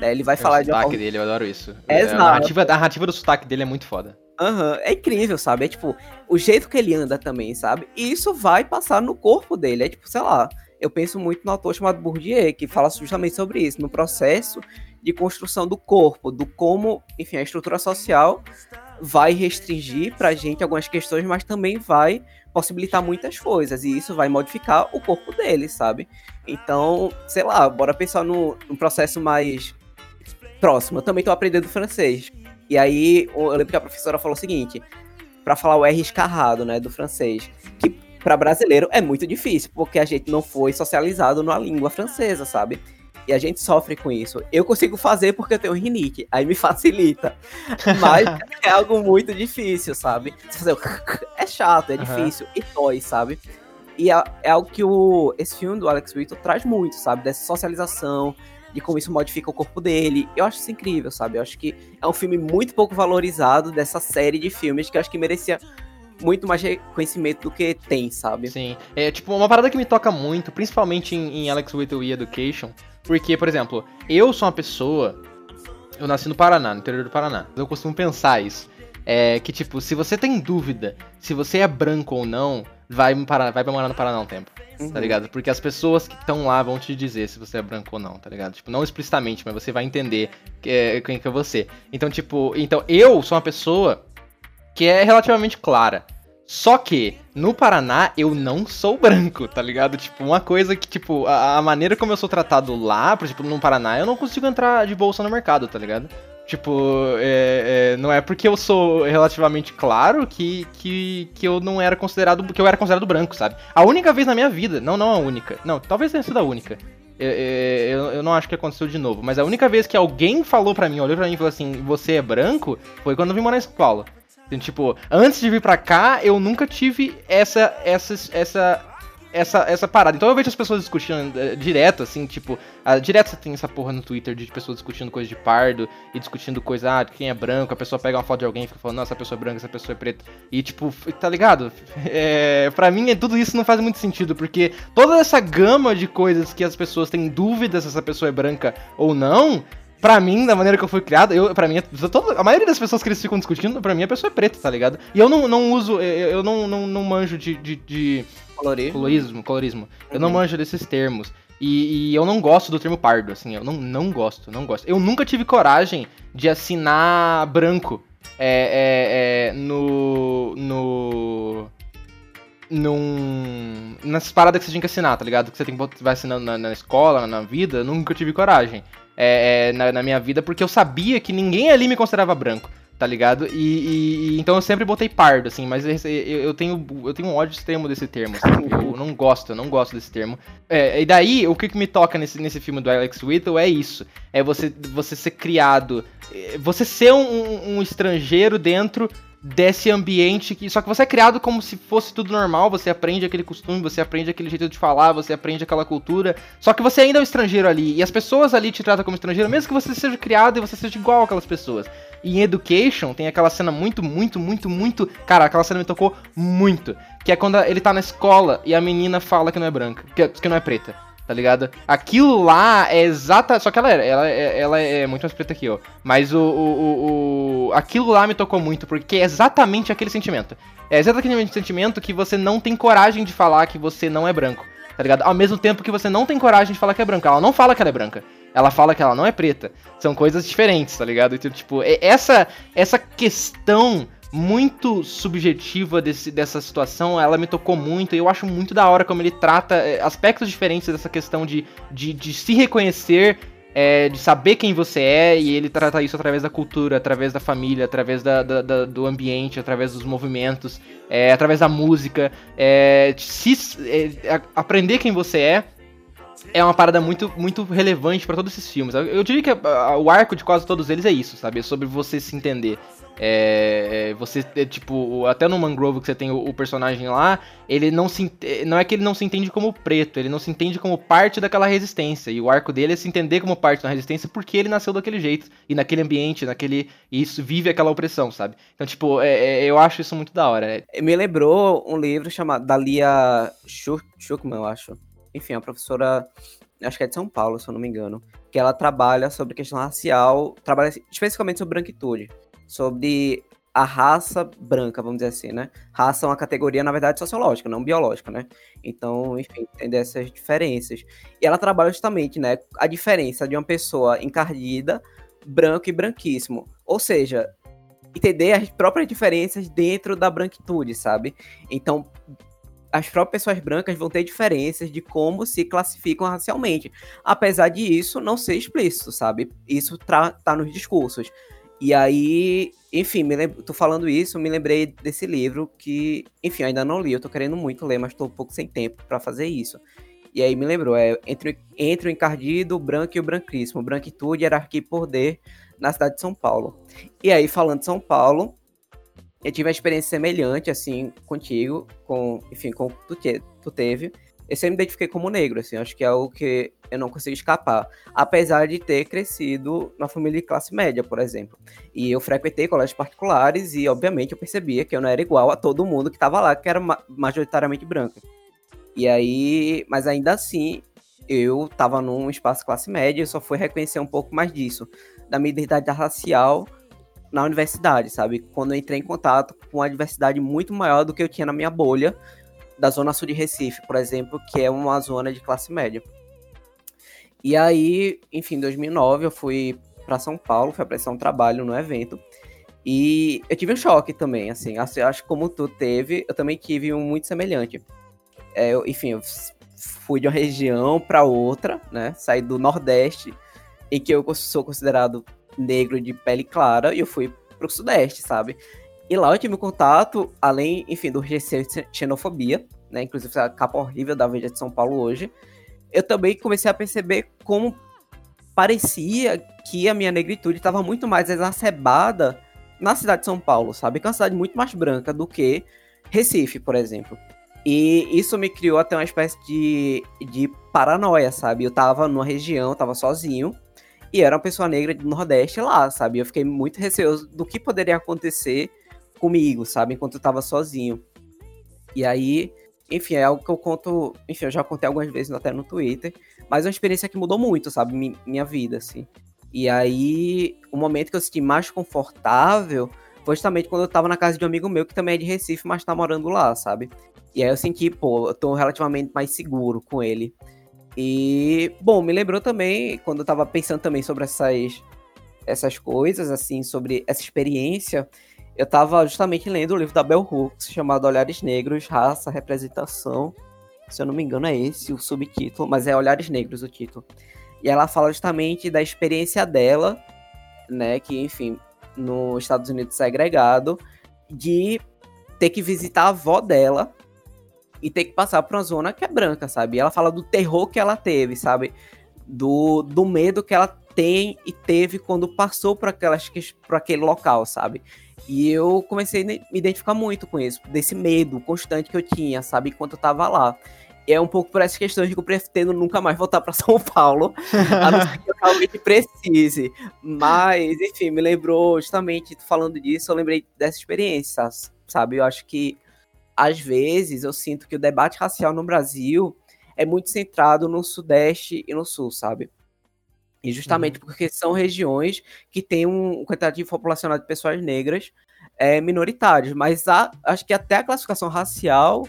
né? Ele vai é falar o de sotaque dele, eu adoro isso. É, a, narrativa, a narrativa do sotaque dele é muito foda. Aham, uhum, é incrível, sabe? É tipo, o jeito que ele anda também, sabe? E isso vai passar no corpo dele. É tipo, sei lá, eu penso muito no autor chamado Bourdieu, que fala justamente sobre isso, no processo de construção do corpo, do como, enfim, a estrutura social vai restringir pra gente algumas questões, mas também vai possibilitar muitas coisas. E isso vai modificar o corpo dele, sabe? Então, sei lá, bora pensar no, num processo mais próximo. Eu também tô aprendendo francês. E aí, eu lembro que a professora falou o seguinte: para falar o R escarrado, né, do francês, que para brasileiro é muito difícil, porque a gente não foi socializado na língua francesa, sabe? E a gente sofre com isso. Eu consigo fazer porque eu tenho rinite, aí me facilita. Mas é algo muito difícil, sabe? Fazer é chato, é uhum. difícil e dói, sabe? E é, é, algo que o, esse filme do Alex Whittle traz muito, sabe? Dessa socialização, de como isso modifica o corpo dele. Eu acho isso incrível, sabe? Eu acho que é um filme muito pouco valorizado dessa série de filmes que eu acho que merecia muito mais reconhecimento do que tem, sabe? Sim. É tipo uma parada que me toca muito, principalmente em, em Alex Whittle e Education, porque, por exemplo, eu sou uma pessoa. Eu nasci no Paraná, no interior do Paraná. Eu costumo pensar isso. É que, tipo, se você tem dúvida se você é branco ou não, vai, para, vai pra morar no Paraná um tempo. Tá uhum. Tá ligado? Porque as pessoas que estão lá vão te dizer se você é branco ou não, tá ligado? Tipo, não explicitamente, mas você vai entender que é, quem que é você. Então, tipo, então eu sou uma pessoa que é relativamente clara. Só que, no Paraná, eu não sou branco, tá ligado? Tipo, uma coisa que, tipo, a, a, maneira como eu sou tratado lá, por exemplo, no Paraná, eu não consigo entrar de bolsa no mercado, tá ligado? Tipo, é, é, não é porque eu sou relativamente claro que, que, que eu não era considerado. que eu era considerado branco, sabe? A única vez na minha vida, não, não a única. Não, talvez tenha sido a única. Eu, eu, eu, não acho que aconteceu de novo, mas a única vez que alguém falou pra mim, olhou pra mim e falou assim, você é branco, foi quando eu vim morar na escola. Então, tipo, antes de vir pra cá, eu nunca tive essa, essa, essa essa, essa parada. Então eu vejo as pessoas discutindo uh, direto, assim, tipo, uh, direto você tem essa porra no Twitter de pessoas discutindo coisa de pardo e discutindo coisa, ah, quem é branco, a pessoa pega uma foto de alguém e fica falando, nossa, essa pessoa é branca, essa pessoa é preta. E tipo, tá ligado? É, pra mim, tudo isso não faz muito sentido, porque toda essa gama de coisas que as pessoas têm dúvidas se essa pessoa é branca ou não, Pra mim, da maneira que eu fui criado, eu, pra mim, toda, a maioria das pessoas que eles ficam discutindo, pra mim, a pessoa é preta, tá ligado? E eu não, não uso, eu, eu não, não, não manjo de, de, de Colorismo. Colorismo, colorismo. Uhum. Eu não uhum. manjo desses termos. E, e, eu não gosto do termo pardo, assim, eu não, não gosto, não gosto. Eu nunca tive coragem de assinar branco é, é, é, no. no. Num. Nessas paradas que você tinha que assinar, tá ligado? Que você tem que vai assinando na, na escola, na vida, eu nunca tive coragem. É, é, na, na minha vida, porque eu sabia que ninguém ali me considerava branco tá ligado? E, e, e, então eu sempre botei pardo, assim, mas eu, eu, tenho, eu tenho um ódio extremo desse termo, assim, eu não gosto, eu não gosto desse termo. É, e daí, o que, que me toca nesse, nesse filme do Alex Whittle é isso, é você, você ser criado, é, você ser um, um estrangeiro dentro desse ambiente que só que você é criado como se fosse tudo normal, você aprende aquele costume, você aprende aquele jeito de falar, você aprende aquela cultura, só que você ainda é um estrangeiro ali e as pessoas ali te tratam como estrangeiro, mesmo que você seja criado e você seja igual aquelas pessoas. E em Education tem aquela cena muito, muito, muito, muito. Cara, aquela cena me tocou muito. Que é quando ele tá na escola e a menina fala que não é branca, que, que não é preta, tá ligado? Aquilo lá é exata. Só que ela, é, ela, é, ela é muito mais preta que eu. Mas o, o, o, o. Aquilo lá me tocou muito, porque é exatamente aquele sentimento. É exatamente aquele sentimento que você não tem coragem de falar que você não é branco, tá ligado? Ao mesmo tempo que você não tem coragem de falar que é branca. Ela não fala que ela é branca ela fala que ela não é preta. São coisas diferentes, tá ligado? Então, tipo, essa, essa questão muito subjetiva desse, dessa situação, ela me tocou muito e eu acho muito da hora como ele trata é, aspectos diferentes dessa questão de, de, de se reconhecer, é, de saber quem você é, e ele trata isso através da cultura, através da família, através da, da, da do ambiente, através dos movimentos, é, através da música, é, se, aprender quem você é é uma parada muito, muito relevante para todos esses filmes. Eu diria que o arco de quase todos eles é isso, sabe? É sobre você se entender. É, é você, é, tipo, até no Mangrove que você tem o, o, personagem lá, ele não se. Não é que ele não se entende como preto, ele não se entende como parte daquela resistência. E o arco dele é se entender como parte da resistência porque ele nasceu daquele jeito, e naquele ambiente, naquele. E isso vive aquela opressão, sabe? Então, tipo, é, é eu acho isso muito da hora. Me lembrou um livro chamado Dalia Schuckman, eu acho enfim, a professora, acho que é de São Paulo, se eu não me engano, que ela trabalha sobre questão racial, trabalha especificamente sobre branquitude, sobre a raça branca, vamos dizer assim, né? Raça é uma categoria, na verdade, sociológica, não biológica, né? Então, enfim, tem dessas diferenças. E ela trabalha justamente, né, a diferença de uma pessoa encardida, branco e branquíssimo. Ou seja, entender as próprias diferenças dentro da branquitude, sabe? Então, as próprias pessoas brancas vão ter diferenças de como se classificam racialmente. Apesar de isso não ser explícito, sabe? Isso tá nos discursos. E aí, enfim, me lembro, tô falando isso, me lembrei desse livro que, enfim, ainda não li, eu tô querendo muito ler, mas tô um pouco sem tempo para fazer isso. E aí me lembrou, é entre, entre o encardido, o branco e o branquíssimo, branquitude, hierarquia e poder na cidade de São Paulo. E aí, falando de São Paulo, eu tive uma experiência semelhante, assim, contigo, com, enfim, com o que tu, te, tu teve. Eu sempre me identifiquei como negro, assim, acho que é algo que eu não consigo escapar. Apesar de ter crescido na família de classe média, por exemplo. E eu frequentei colégios particulares e, obviamente, eu percebia que eu não era igual a todo mundo que estava lá, que era majoritariamente branco. E aí, mas ainda assim, eu estava num espaço classe média e só fui reconhecer um pouco mais disso, da minha identidade racial na universidade, sabe? Quando eu entrei em contato com uma diversidade muito maior do que eu tinha na minha bolha, da zona sul de Recife, por exemplo, que é uma zona de classe média. E aí, enfim, em 2009 eu fui para São Paulo, fui prestar um trabalho no evento. E eu tive um choque também, assim, assim acho que como tu teve, eu também tive um muito semelhante. É, eu, enfim, eu fui de uma região para outra, né? Saí do Nordeste, em que eu sou considerado negro de pele clara e eu fui pro Sudeste, sabe? E lá eu tive contato, além, enfim, do receio de xenofobia, né? Inclusive a capa horrível da Veja de São Paulo hoje. Eu também comecei a perceber como parecia que a minha negritude estava muito mais exacerbada na cidade de São Paulo, sabe? Que é uma cidade muito mais branca do que Recife, por exemplo. E isso me criou até uma espécie de, de paranoia, sabe? Eu tava numa região, tava sozinho, e era uma pessoa negra do Nordeste lá, sabe? Eu fiquei muito receoso do que poderia acontecer comigo, sabe? Enquanto eu tava sozinho. E aí, enfim, é algo que eu conto, enfim, eu já contei algumas vezes até no Twitter, mas é uma experiência que mudou muito, sabe? Minha vida, assim. E aí, o momento que eu senti mais confortável foi justamente quando eu tava na casa de um amigo meu que também é de Recife, mas tá morando lá, sabe? E aí eu senti, pô, eu tô relativamente mais seguro com ele. E, bom, me lembrou também, quando eu tava pensando também sobre essas, essas coisas, assim, sobre essa experiência, eu tava justamente lendo o livro da Bell Hooks, chamado Olhares Negros, Raça, Representação. Se eu não me engano, é esse o subtítulo, mas é Olhares Negros o título. E ela fala justamente da experiência dela, né, que, enfim, nos Estados Unidos segregado, de ter que visitar a avó dela e ter que passar por uma zona que é branca, sabe? E ela fala do terror que ela teve, sabe? Do, do medo que ela tem e teve quando passou por, aquelas, por aquele local, sabe? E eu comecei a me identificar muito com isso, desse medo constante que eu tinha, sabe, enquanto eu tava lá. E é um pouco por essa questão de que eu pretendo nunca mais voltar para São Paulo, a não ser que eu realmente precise. Mas, enfim, me lembrou justamente falando disso, eu lembrei dessa experiência, sabe? Eu acho que às vezes eu sinto que o debate racial no Brasil é muito centrado no Sudeste e no Sul, sabe? E justamente uhum. porque são regiões que têm um quantitativo populacional de pessoas negras é, minoritários. Mas há, acho que até a classificação racial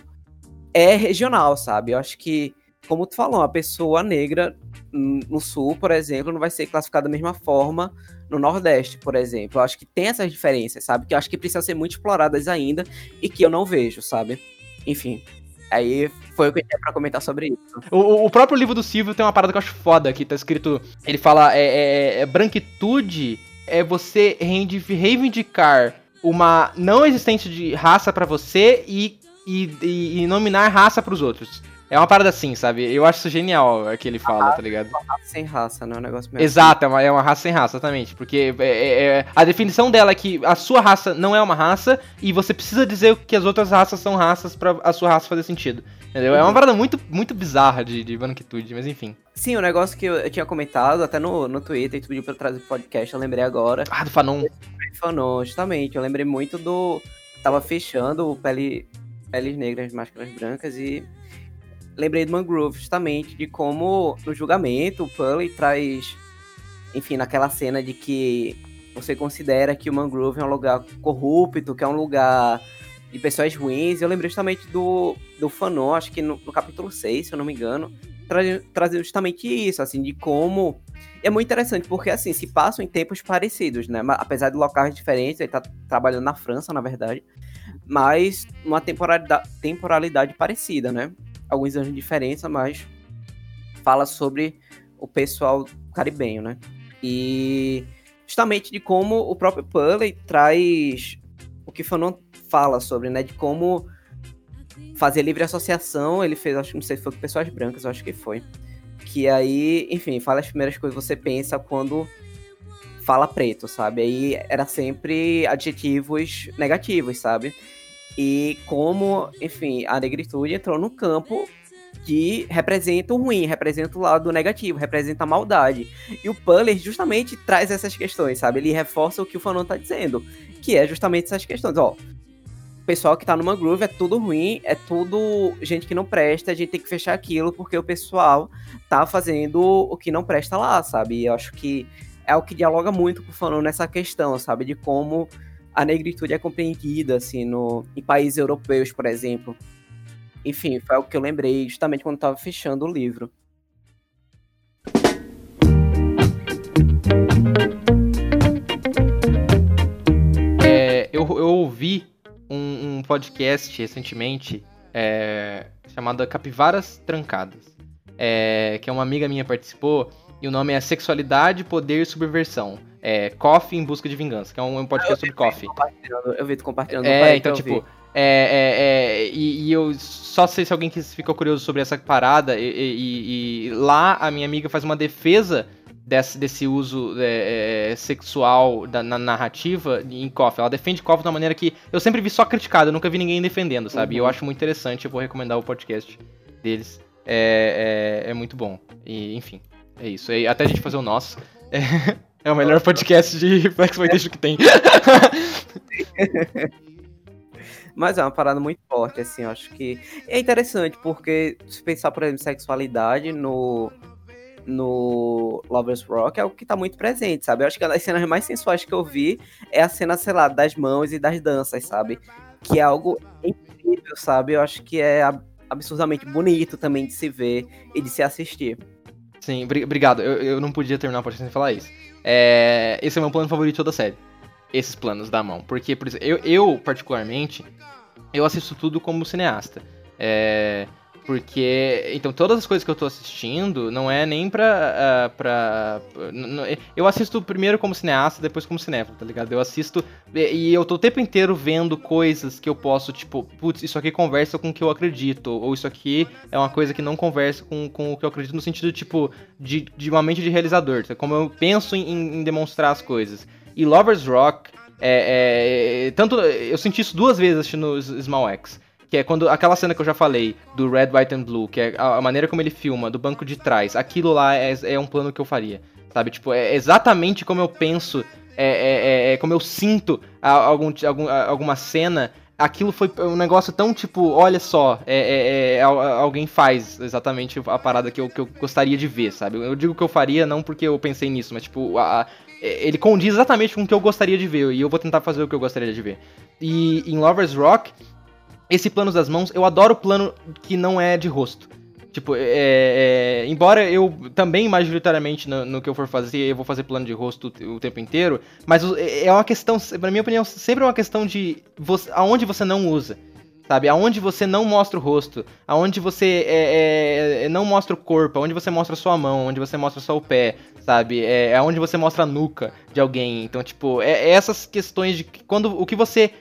é regional, sabe? Eu acho que, como tu falou, uma pessoa negra no sul, por exemplo, não vai ser classificada da mesma forma no Nordeste, por exemplo. Eu acho que tem essas diferenças, sabe? Que eu acho que precisam ser muito exploradas ainda e que eu não vejo, sabe? Enfim, Aí foi o que eu tinha pra comentar sobre isso. O, o, próprio livro do Silvio tem uma parada que eu acho foda, que tá escrito. Ele fala: é, é, é branquitude é você reivindicar uma não existência de raça para você e, e, e, nominar raça para os outros. É uma parada assim, sabe? Eu acho isso genial é que ele fala, tá ligado? Uma raça sem raça, né? Um negócio meio Exato, é uma, é uma raça sem raça, exatamente. Porque é, é, é, a definição dela é que a sua raça não é uma raça e você precisa dizer que as outras raças são raças para a sua raça fazer sentido. Entendeu? Uhum. É uma uhum. parada muito, muito bizarra de, de branquitude, mas enfim. Sim, o um negócio que eu, eu, tinha comentado até no, no Twitter, e tu pediu pra trazer podcast, eu lembrei agora. Ah, do Fanon. Fanon, justamente. Eu lembrei muito do. Tava fechando o Pele, Peles Negras, Máscaras Brancas e lembrei do Mangrove, justamente, de como no julgamento o Pully traz, enfim, naquela cena de que você considera que o Mangrove é um lugar corrupto, que é um lugar de pessoas ruins. Eu lembrei justamente do, do Fanon, acho que no, no capítulo 6, se eu não me engano, trazendo justamente isso, assim, de como. É muito interessante, porque assim, se passam em tempos parecidos, né? Apesar de locais diferentes, ele tá trabalhando na França, na verdade, mas uma temporalidade, temporalidade parecida, né? Alguns anos de diferença, mas fala sobre o pessoal caribenho, né? E justamente de como o próprio Pulley traz o que Fanon fala sobre, né? De como fazer livre associação, ele fez, acho que não sei se foi com pessoas brancas, acho que foi. Que aí, enfim, fala as primeiras coisas que você pensa quando fala preto, sabe? Aí era sempre adjetivos negativos, sabe? E como, enfim, a negritude entrou no campo que representa o ruim, representa o lado negativo, representa a maldade. E o Puller justamente traz essas questões, sabe? Ele reforça o que o Fanon tá dizendo, que é justamente essas questões. Ó, o pessoal que tá numa groove é tudo ruim, é tudo gente que não presta, a gente tem que fechar aquilo porque o pessoal tá fazendo o que não presta lá, sabe? E eu acho que é o que dialoga muito com o Fanon nessa questão, sabe? De como a negritude é compreendida, assim, no, em países europeus, por exemplo. Enfim, foi o que eu lembrei justamente quando estava fechando o livro. É, eu, eu ouvi um, um podcast recentemente é, chamado Capivaras Trancadas, é, que uma amiga minha participou, e o nome é Sexualidade, Poder e Subversão É Coffee em Busca de Vingança, que é um, um podcast sobre coffee. Eu vi tu compartilhando. É, então, tipo, é, é, é, e, e, eu só sei se alguém que ficou curioso sobre essa parada, e, e, e lá a minha amiga faz uma defesa desse, desse uso é, é, sexual da, na narrativa em KOF. Ela defende KOF de uma maneira que eu sempre vi só criticado, eu nunca vi ninguém defendendo, sabe? Uhum. E eu acho muito interessante, eu vou recomendar o podcast deles. É, é, é muito bom. E, enfim, é isso. E até a gente fazer o nosso. É, o melhor podcast de Exploitation que tem. Mas é uma parada muito forte, assim, eu acho que é interessante, porque se pensar, por exemplo, sexualidade no, no Lovers Rock é o que tá muito presente, sabe? Eu acho que as cenas mais sensuais que eu vi é a cena, sei lá, das mãos e das danças, sabe? Que é algo incrível, sabe? Eu acho que é absurdamente bonito também de se ver e de se assistir. Sim, obrigado. Eu, eu não podia terminar o podcast sem falar isso. É, esse é o meu plano favorito de toda a série. Esses planos da mão. Porque, por exemplo, eu, eu particularmente, eu assisto tudo como cineasta. É, porque, então, todas as coisas que eu tô assistindo não é nem pra. Uh, pra eu assisto primeiro como cineasta, depois como cinéfilo, tá ligado? Eu assisto e eu tô o tempo inteiro vendo coisas que eu posso, tipo, putz, isso aqui conversa com o que eu acredito, ou isso aqui é uma coisa que não conversa com, com o que eu acredito, no sentido, tipo, de, de uma mente de realizador, tá? como eu penso em, em demonstrar as coisas. E Lovers Rock, é, é, tanto. Eu senti isso duas vezes assistindo Small X que é quando aquela cena que eu já falei do Red, White and Blue, que é a, maneira como ele filma do banco de trás, aquilo lá é, é, um plano que eu faria, sabe? Tipo, é exatamente como eu penso, é, é, é, é como eu sinto algum, algum, alguma cena. Aquilo foi um negócio tão tipo, olha só, é, é, alguém faz exatamente a parada que eu, que eu gostaria de ver, sabe? Eu digo que eu faria não porque eu pensei nisso, mas tipo, a, a, ele condiz exatamente com o que eu gostaria de ver, e eu vou tentar fazer o que eu gostaria de ver. E em Lovers Rock, esse plano das mãos, eu adoro plano que não é de rosto. Tipo, é, é, embora eu também, majoritariamente, no, no, que eu for fazer, eu vou fazer plano de rosto o, tempo inteiro, mas é, é uma questão, na minha opinião, sempre é uma questão de você, aonde você não usa, sabe? Aonde você não mostra o rosto, aonde você é, é, não mostra o corpo, aonde você mostra sua mão, onde você mostra só o pé, sabe? É, aonde você mostra a nuca de alguém. Então, tipo, é, essas questões de quando o que você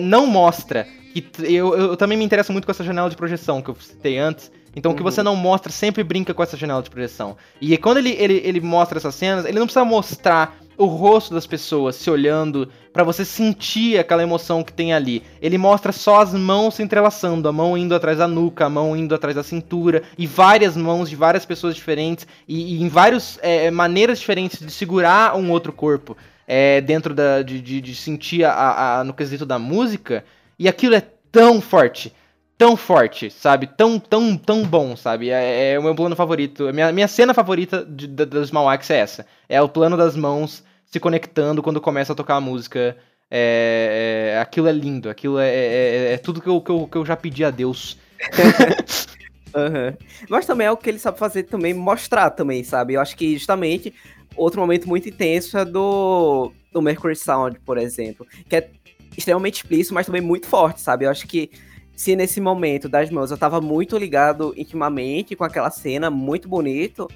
não mostra que eu, eu também me interesso muito com essa janela de projeção que eu citei antes. Então o que você uhum. não mostra sempre brinca com essa janela de projeção. E quando ele, ele, ele mostra essas cenas, ele não precisa mostrar o rosto das pessoas se olhando para você sentir aquela emoção que tem ali. Ele mostra só as mãos se entrelaçando, a mão indo atrás da nuca, a mão indo atrás da cintura, e várias mãos de várias pessoas diferentes, e, e em várias é, maneiras diferentes de segurar um outro corpo é, dentro da, de, de, de sentir a, a, no quesito da música. E aquilo é tão forte, tão forte, sabe? Tão, tão, tão bom, sabe? É, é o meu plano favorito. A minha, minha cena favorita de, de, dos é essa. É o plano das mãos se conectando quando começa a tocar a música. É, é, aquilo é lindo, aquilo é, é, é, é tudo que eu, que, eu, que eu já pedi a Deus. uhum. Mas também é o que ele sabe fazer também, mostrar também, sabe? Eu acho que justamente outro momento muito intenso é do, do Mercury Sound, por exemplo. Que é extremamente explícito, mas também muito forte, sabe? Eu acho que se nesse momento das mãos eu tava muito ligado intimamente com aquela cena, muito bonito.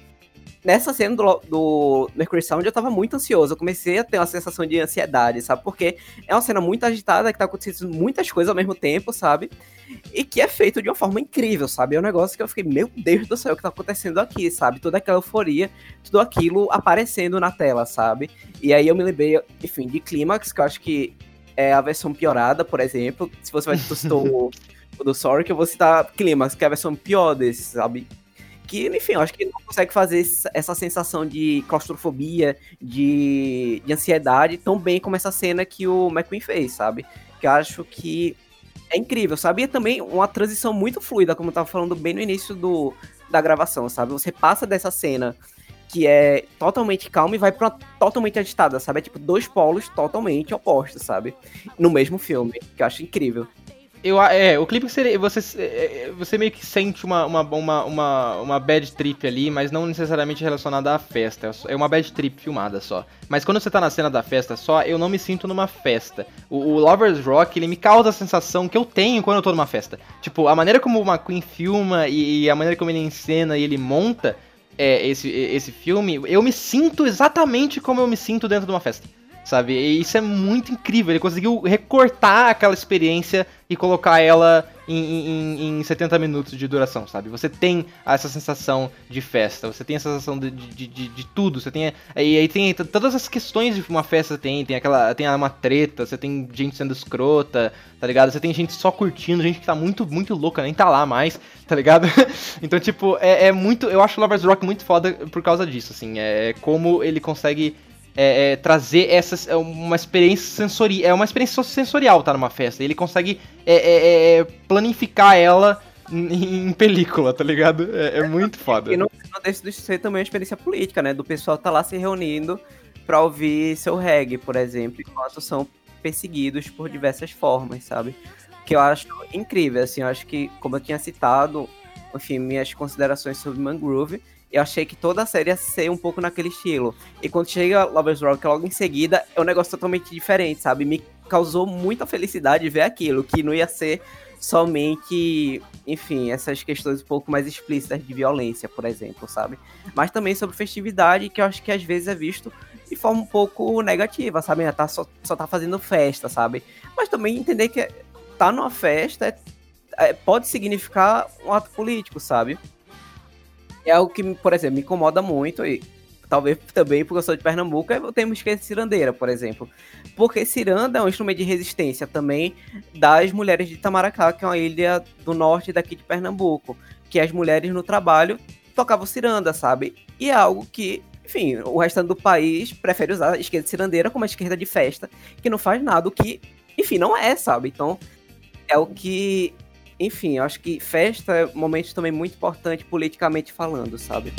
Nessa cena do, do Mercury Sound eu tava muito ansioso. Eu comecei a ter uma sensação de ansiedade, sabe? Porque é uma cena muito agitada, que tá acontecendo muitas coisas ao mesmo tempo, sabe? E que é feito de uma forma incrível, sabe? É um negócio que eu fiquei, meu Deus do céu, o que tá acontecendo aqui, sabe? Toda aquela euforia, tudo aquilo aparecendo na tela, sabe? E aí eu me lembrei, enfim, de Clímax, que eu acho que é a versão piorada, por exemplo. Se você vai citar o, do que eu vou citar Climax, que é a versão pior desse, sabe? Que, enfim, eu acho que não consegue fazer essa sensação de claustrofobia, de, de ansiedade tão bem como essa cena que o McQueen fez, sabe? Que eu acho que é incrível, sabe? E também uma transição muito fluida, como eu tava falando bem no início do, da gravação, sabe? Você passa dessa cena que é totalmente calma e vai pra totalmente agitada, sabe? É tipo dois polos totalmente opostos, sabe? No mesmo filme, que eu acho incrível. Eu, é, o clipe seria. Você, é, é, você meio que sente uma, uma, uma, uma, uma bad trip ali, mas não necessariamente relacionada à festa. É uma bad trip filmada só. Mas quando você tá na cena da festa só, eu não me sinto numa festa. O, o Lovers Rock, ele me causa a sensação que eu tenho quando eu tô numa festa. Tipo, a maneira como o McQueen filma e, e a maneira como ele encena e ele monta é, esse, esse filme, eu me sinto exatamente como eu me sinto dentro de uma festa sabe? E isso é muito incrível. Ele conseguiu recortar aquela experiência e colocar ela em, em, em 70 minutos de duração, sabe? Você tem essa sensação de festa, você tem a sensação de, de, de, de tudo. Você tem. E aí tem todas as questões de uma festa tem, tem aquela. Tem uma treta, você tem gente sendo escrota, tá ligado? Você tem gente só curtindo, gente que tá muito, muito louca, nem tá lá mais, tá ligado? então, tipo, é, é muito. Eu acho o Lovers Rock muito foda por causa disso, assim. É como ele consegue é, é, trazer essa, é uma experiência sensorial. É uma experiência sensorial tá numa festa. Ele consegue é, é, é planificar ela em, em, película, tá ligado? É, muito foda. E não, não deixa de ser também uma experiência política, né? Do pessoal tá lá se reunindo pra ouvir seu reggae, por exemplo, enquanto são perseguidos por diversas formas, sabe? Que eu acho incrível, assim, eu acho que, como eu tinha citado, enfim, minhas considerações sobre Mangrove, eu achei que toda a série ia ser um pouco naquele estilo. E quando chega Lovers Rock logo em seguida, é um negócio totalmente diferente, sabe? Me causou muita felicidade ver aquilo, que não ia ser somente, enfim, essas questões um pouco mais explícitas de violência, por exemplo, sabe? Mas também sobre festividade, que eu acho que às vezes é visto de forma um pouco negativa, sabe? Tá, só, só tá fazendo festa, sabe? Mas também entender que tá numa festa é, é, pode significar um ato político, sabe? É algo que, por exemplo, me incomoda muito e talvez também porque eu sou de Pernambuco, eu tenho esquecer cirandeira, por exemplo. Porque ciranda é um instrumento de resistência também das mulheres de Itamaracá, que é uma ilha do norte daqui de Pernambuco, que as mulheres no trabalho tocavam ciranda, sabe? E é algo que, enfim, o restante do país prefere usar a esquerda cirandeira como a esquerda de festa, que não faz nada, o que, enfim, não é, sabe? Então, é o que enfim, acho que festa é um momento também muito importante politicamente falando, sabe?